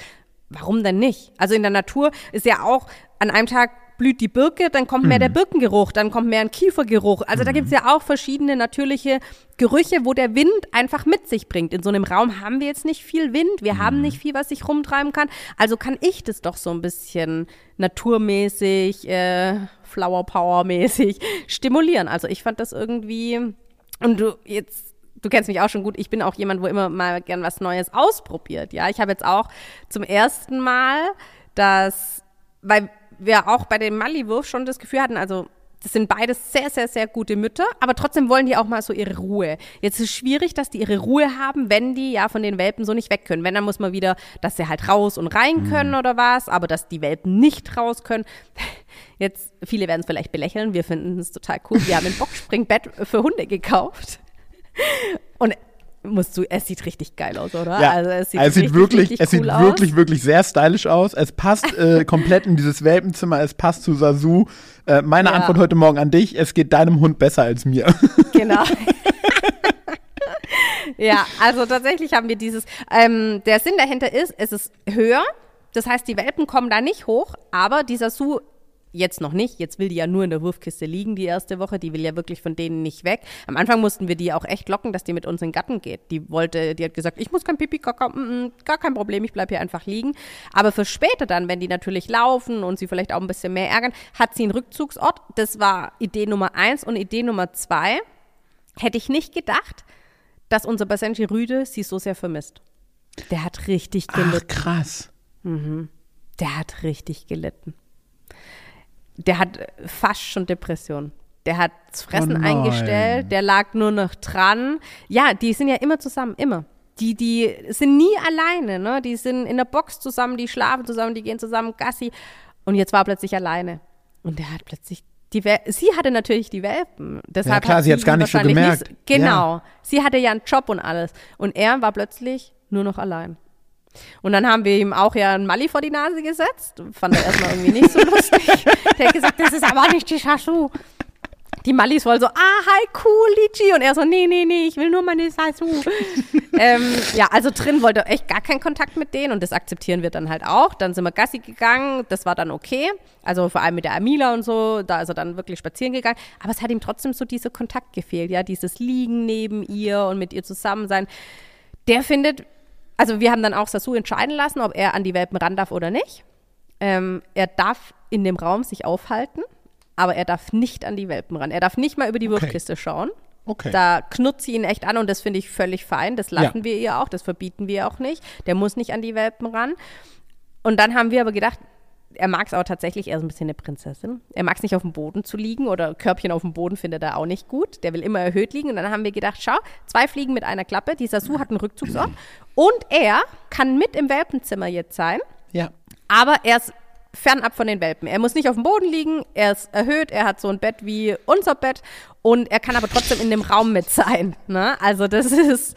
warum denn nicht? Also in der Natur ist ja auch an einem Tag blüht die Birke, dann kommt mehr der mhm. Birkengeruch, dann kommt mehr ein Kiefergeruch. Also da gibt es ja auch verschiedene natürliche Gerüche, wo der Wind einfach mit sich bringt. In so einem Raum haben wir jetzt nicht viel Wind, wir haben mhm. nicht viel, was sich rumtreiben kann. Also kann ich das doch so ein bisschen naturmäßig, äh, Flower Power mäßig stimulieren. Also ich fand das irgendwie und du jetzt du kennst mich auch schon gut, ich bin auch jemand, wo immer mal gern was Neues ausprobiert. Ja, ich habe jetzt auch zum ersten Mal das, weil wir auch bei dem Maliwurf schon das Gefühl hatten, also das sind beides sehr, sehr, sehr gute Mütter, aber trotzdem wollen die auch mal so ihre Ruhe. Jetzt ist es schwierig, dass die ihre Ruhe haben, wenn die ja von den Welpen so nicht weg können. Wenn, dann muss man wieder, dass sie halt raus und rein mhm. können mhm. oder was, aber dass die Welpen nicht raus können. Jetzt, viele werden es vielleicht belächeln, wir finden es total cool. Wir haben ein Boxspringbett für Hunde gekauft. Und musst du, es sieht richtig geil aus, oder? Ja, also es sieht, es sieht wirklich, richtig es cool sieht aus. wirklich, wirklich sehr stylisch aus. Es passt äh, komplett in dieses Welpenzimmer, es passt zu Sasu. Äh, meine ja. Antwort heute Morgen an dich, es geht deinem Hund besser als mir. Genau. ja, also tatsächlich haben wir dieses, ähm, der Sinn dahinter ist, es ist höher, das heißt, die Welpen kommen da nicht hoch, aber dieser Su Jetzt noch nicht. Jetzt will die ja nur in der Wurfkiste liegen die erste Woche. Die will ja wirklich von denen nicht weg. Am Anfang mussten wir die auch echt locken, dass die mit uns in den Gatten geht. Die wollte, die hat gesagt, ich muss kein Pipi, Kaka, mm, mm, gar kein Problem, ich bleibe hier einfach liegen. Aber für später dann, wenn die natürlich laufen und sie vielleicht auch ein bisschen mehr ärgern, hat sie einen Rückzugsort. Das war Idee Nummer eins und Idee Nummer zwei. Hätte ich nicht gedacht, dass unser Basenji Rüde sie so sehr vermisst. Der hat richtig gelitten. Ach, krass. Mhm. Der hat richtig gelitten der hat fast schon Depression. Der hat das Fressen oh eingestellt, der lag nur noch dran. Ja, die sind ja immer zusammen, immer. Die, die sind nie alleine, ne? Die sind in der Box zusammen, die schlafen zusammen, die gehen zusammen Gassi. Und jetzt war er plötzlich alleine. Und der hat plötzlich die Wel sie hatte natürlich die Welpen. Deshalb klar, hat sie hat's gar nicht so gemerkt. genau. Ja. Sie hatte ja einen Job und alles. Und er war plötzlich nur noch allein. Und dann haben wir ihm auch ja einen Mali vor die Nase gesetzt. Fand er erstmal irgendwie nicht so lustig. Der hat gesagt, das ist aber nicht die Sasu. Die Mallis wohl so, ah, hi, cool, Lichi. Und er so, nee, nee, nee, ich will nur meine Sasu. ähm, ja, also drin wollte er echt gar keinen Kontakt mit denen und das akzeptieren wir dann halt auch. Dann sind wir Gassi gegangen, das war dann okay. Also vor allem mit der Amila und so, da ist er dann wirklich spazieren gegangen. Aber es hat ihm trotzdem so dieser Kontakt gefehlt, ja, dieses Liegen neben ihr und mit ihr zusammen sein. Der findet, also wir haben dann auch Sasu entscheiden lassen, ob er an die Welpen ran darf oder nicht. Ähm, er darf in dem Raum sich aufhalten, aber er darf nicht an die Welpen ran. Er darf nicht mal über die Okay. Wurfkiste schauen. Okay. Da knurrt sie ihn echt an und das finde ich völlig fein. Das lassen Ja. wir ihr auch, das verbieten wir auch nicht. Der muss nicht an die Welpen ran. Und dann haben wir aber gedacht, er mag es auch tatsächlich, er ist ein bisschen eine Prinzessin. Er mag es nicht auf dem Boden zu liegen oder Körbchen auf dem Boden findet er auch nicht gut. Der will immer erhöht liegen. Und dann haben wir gedacht, schau, zwei Fliegen mit einer Klappe. Die Sasu hat einen Rückzugsort. Und er kann mit im Welpenzimmer jetzt sein. ja. Aber er ist fernab von den Welpen. Er muss nicht auf dem Boden liegen, er ist erhöht, er hat so ein Bett wie unser Bett und er kann aber trotzdem in dem Raum mit sein. Ne? Also das ist,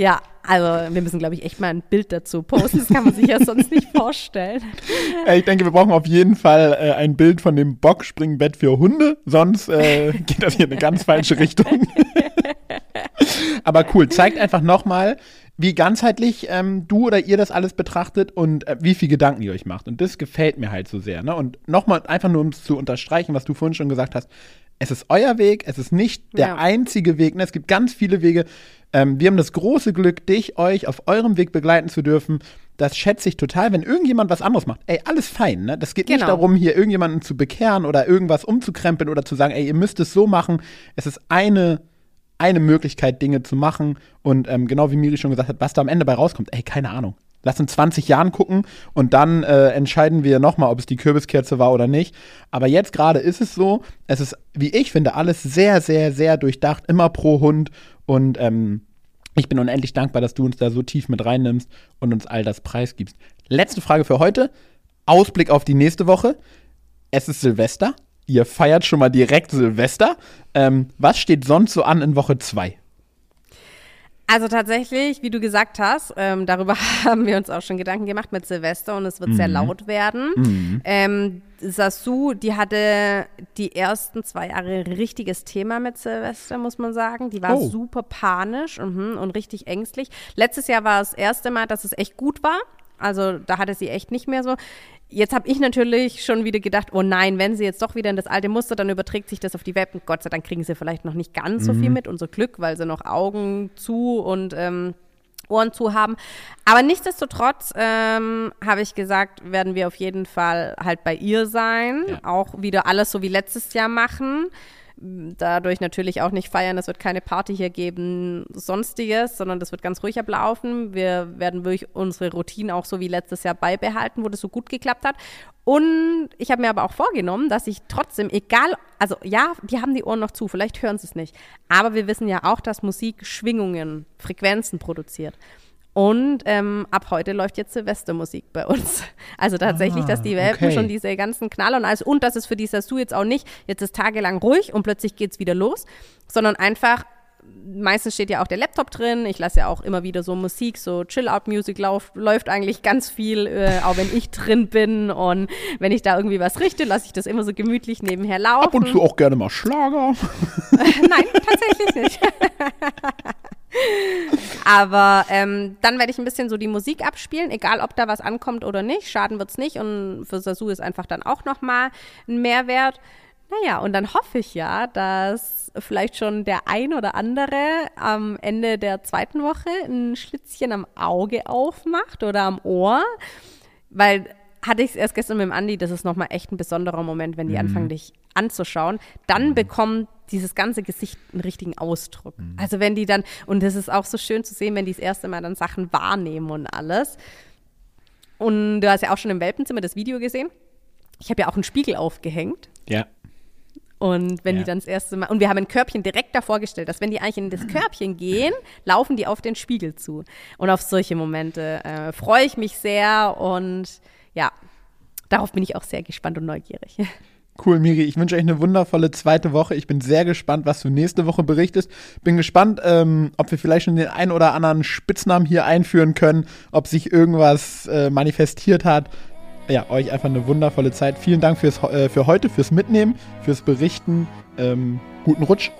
ja, also wir müssen, glaube ich, echt mal ein Bild dazu posten. Das kann man sich ja sonst nicht vorstellen. Ich denke, wir brauchen auf jeden Fall äh, ein Bild von dem Boxspringbett für Hunde, sonst äh, geht das hier in eine ganz falsche Richtung. Aber cool, zeigt einfach nochmal, wie ganzheitlich ähm, du oder ihr das alles betrachtet und äh, wie viel Gedanken ihr euch macht. Und das gefällt mir halt so sehr. Ne? Und nochmal, einfach nur um es zu unterstreichen, was du vorhin schon gesagt hast, es ist euer Weg, es ist nicht der Ja. einzige Weg. Ne? Es gibt ganz viele Wege. Ähm, wir haben das große Glück, dich, euch auf eurem Weg begleiten zu dürfen. Das schätze ich total. Wenn irgendjemand was anderes macht, ey, alles fein. Ne? Das geht nicht Genau. darum, hier irgendjemanden zu bekehren oder irgendwas umzukrempeln oder zu sagen, ey, ihr müsst es so machen. Es ist eine, eine Möglichkeit, Dinge zu machen. Und ähm, genau wie Miri schon gesagt hat, was da am Ende bei rauskommt, ey, keine Ahnung. Lass in 20 Jahren gucken und dann äh, entscheiden wir nochmal, ob es die Kürbiskerze war oder nicht. Aber jetzt gerade ist es so, es ist, wie ich finde, alles sehr, sehr, sehr durchdacht, immer pro Hund. Und ähm, ich bin unendlich dankbar, dass du uns da so tief mit reinnimmst und uns all das preisgibst. Letzte Frage für heute. Ausblick auf die nächste Woche. Es ist Silvester. Ihr feiert schon mal direkt Silvester. Ähm, was steht sonst so an in Woche 2? Also tatsächlich, wie du gesagt hast, ähm, darüber haben wir uns auch schon Gedanken gemacht mit Silvester und es wird sehr laut werden. Ähm, Sasu, die hatte die ersten zwei Jahre ein richtiges Thema mit Silvester, muss man sagen. Die war Oh. super panisch mhm, und richtig ängstlich. Letztes Jahr war das erste Mal, dass es echt gut war. Also da hatte sie echt nicht mehr so. Jetzt habe ich natürlich schon wieder gedacht, oh nein, wenn sie jetzt doch wieder in das alte Muster, dann überträgt sich das auf die Welpen. Gott sei Dank kriegen sie vielleicht noch nicht ganz so viel mit, unser Glück, weil sie noch Augen zu und ähm, Ohren zu haben. Aber nichtsdestotrotz ähm, habe ich gesagt, werden wir auf jeden Fall halt bei ihr sein, Ja. auch wieder alles so wie letztes Jahr machen. Dadurch natürlich auch nicht feiern, es wird keine Party hier geben, sonstiges, sondern das wird ganz ruhig ablaufen. Wir werden wirklich unsere Routine auch so wie letztes Jahr beibehalten, wo das so gut geklappt hat. Und ich habe mir aber auch vorgenommen, dass ich trotzdem, egal, also ja, die haben die Ohren noch zu, vielleicht hören sie es nicht, aber wir wissen ja auch, dass Musik Schwingungen, Frequenzen produziert. Und ähm, ab heute läuft jetzt Silvestermusik bei uns. Also tatsächlich, Ah, dass die Welpen okay. schon diese ganzen Knaller und alles und dass es für die Sasu jetzt auch nicht, jetzt ist tagelang ruhig und plötzlich geht's wieder los, sondern einfach, meistens steht ja auch der Laptop drin, ich lasse ja auch immer wieder so Musik, so Chill-Out-Music läuft eigentlich ganz viel, äh, auch wenn ich drin bin und wenn ich da irgendwie was richte, lasse ich das immer so gemütlich nebenher laufen. Ab und zu auch gerne mal Schlager. Nein, tatsächlich nicht. Aber ähm, dann werde ich ein bisschen so die Musik abspielen, egal ob da was ankommt oder nicht. Schaden wird's nicht. Und für Sasu ist einfach dann auch nochmal ein Mehrwert. Naja, und dann hoffe ich ja, dass vielleicht schon der ein oder andere am Ende der zweiten Woche ein Schlitzchen am Auge aufmacht oder am Ohr. Weil hatte ich es erst gestern mit dem Andi, das ist nochmal echt ein besonderer Moment, wenn die anfangen, dich anzuschauen. Dann bekommt dieses ganze Gesicht einen richtigen Ausdruck. Also wenn die dann, und das ist auch so schön zu sehen, wenn die das erste Mal dann Sachen wahrnehmen und alles. Und du hast ja auch schon im Welpenzimmer das Video gesehen. Ich habe ja auch einen Spiegel aufgehängt. Ja. Und wenn Ja. die dann das erste Mal, und wir haben ein Körbchen direkt davor gestellt, dass wenn die eigentlich in das Körbchen gehen, laufen die auf den Spiegel zu. Und auf solche Momente äh, freue ich mich sehr und ja, darauf bin ich auch sehr gespannt und neugierig. Cool, Miri. Ich wünsche euch eine wundervolle zweite Woche. Ich bin sehr gespannt, was du nächste Woche berichtest. Bin gespannt, ähm, ob wir vielleicht schon den einen oder anderen Spitznamen hier einführen können, ob sich irgendwas äh, manifestiert hat. Ja, euch einfach eine wundervolle Zeit. Vielen Dank fürs, äh, für heute, fürs Mitnehmen, fürs Berichten. Ähm, guten Rutsch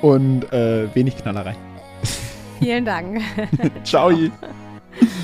und äh, wenig Knallerei. Vielen Dank. Ciao. Ciao.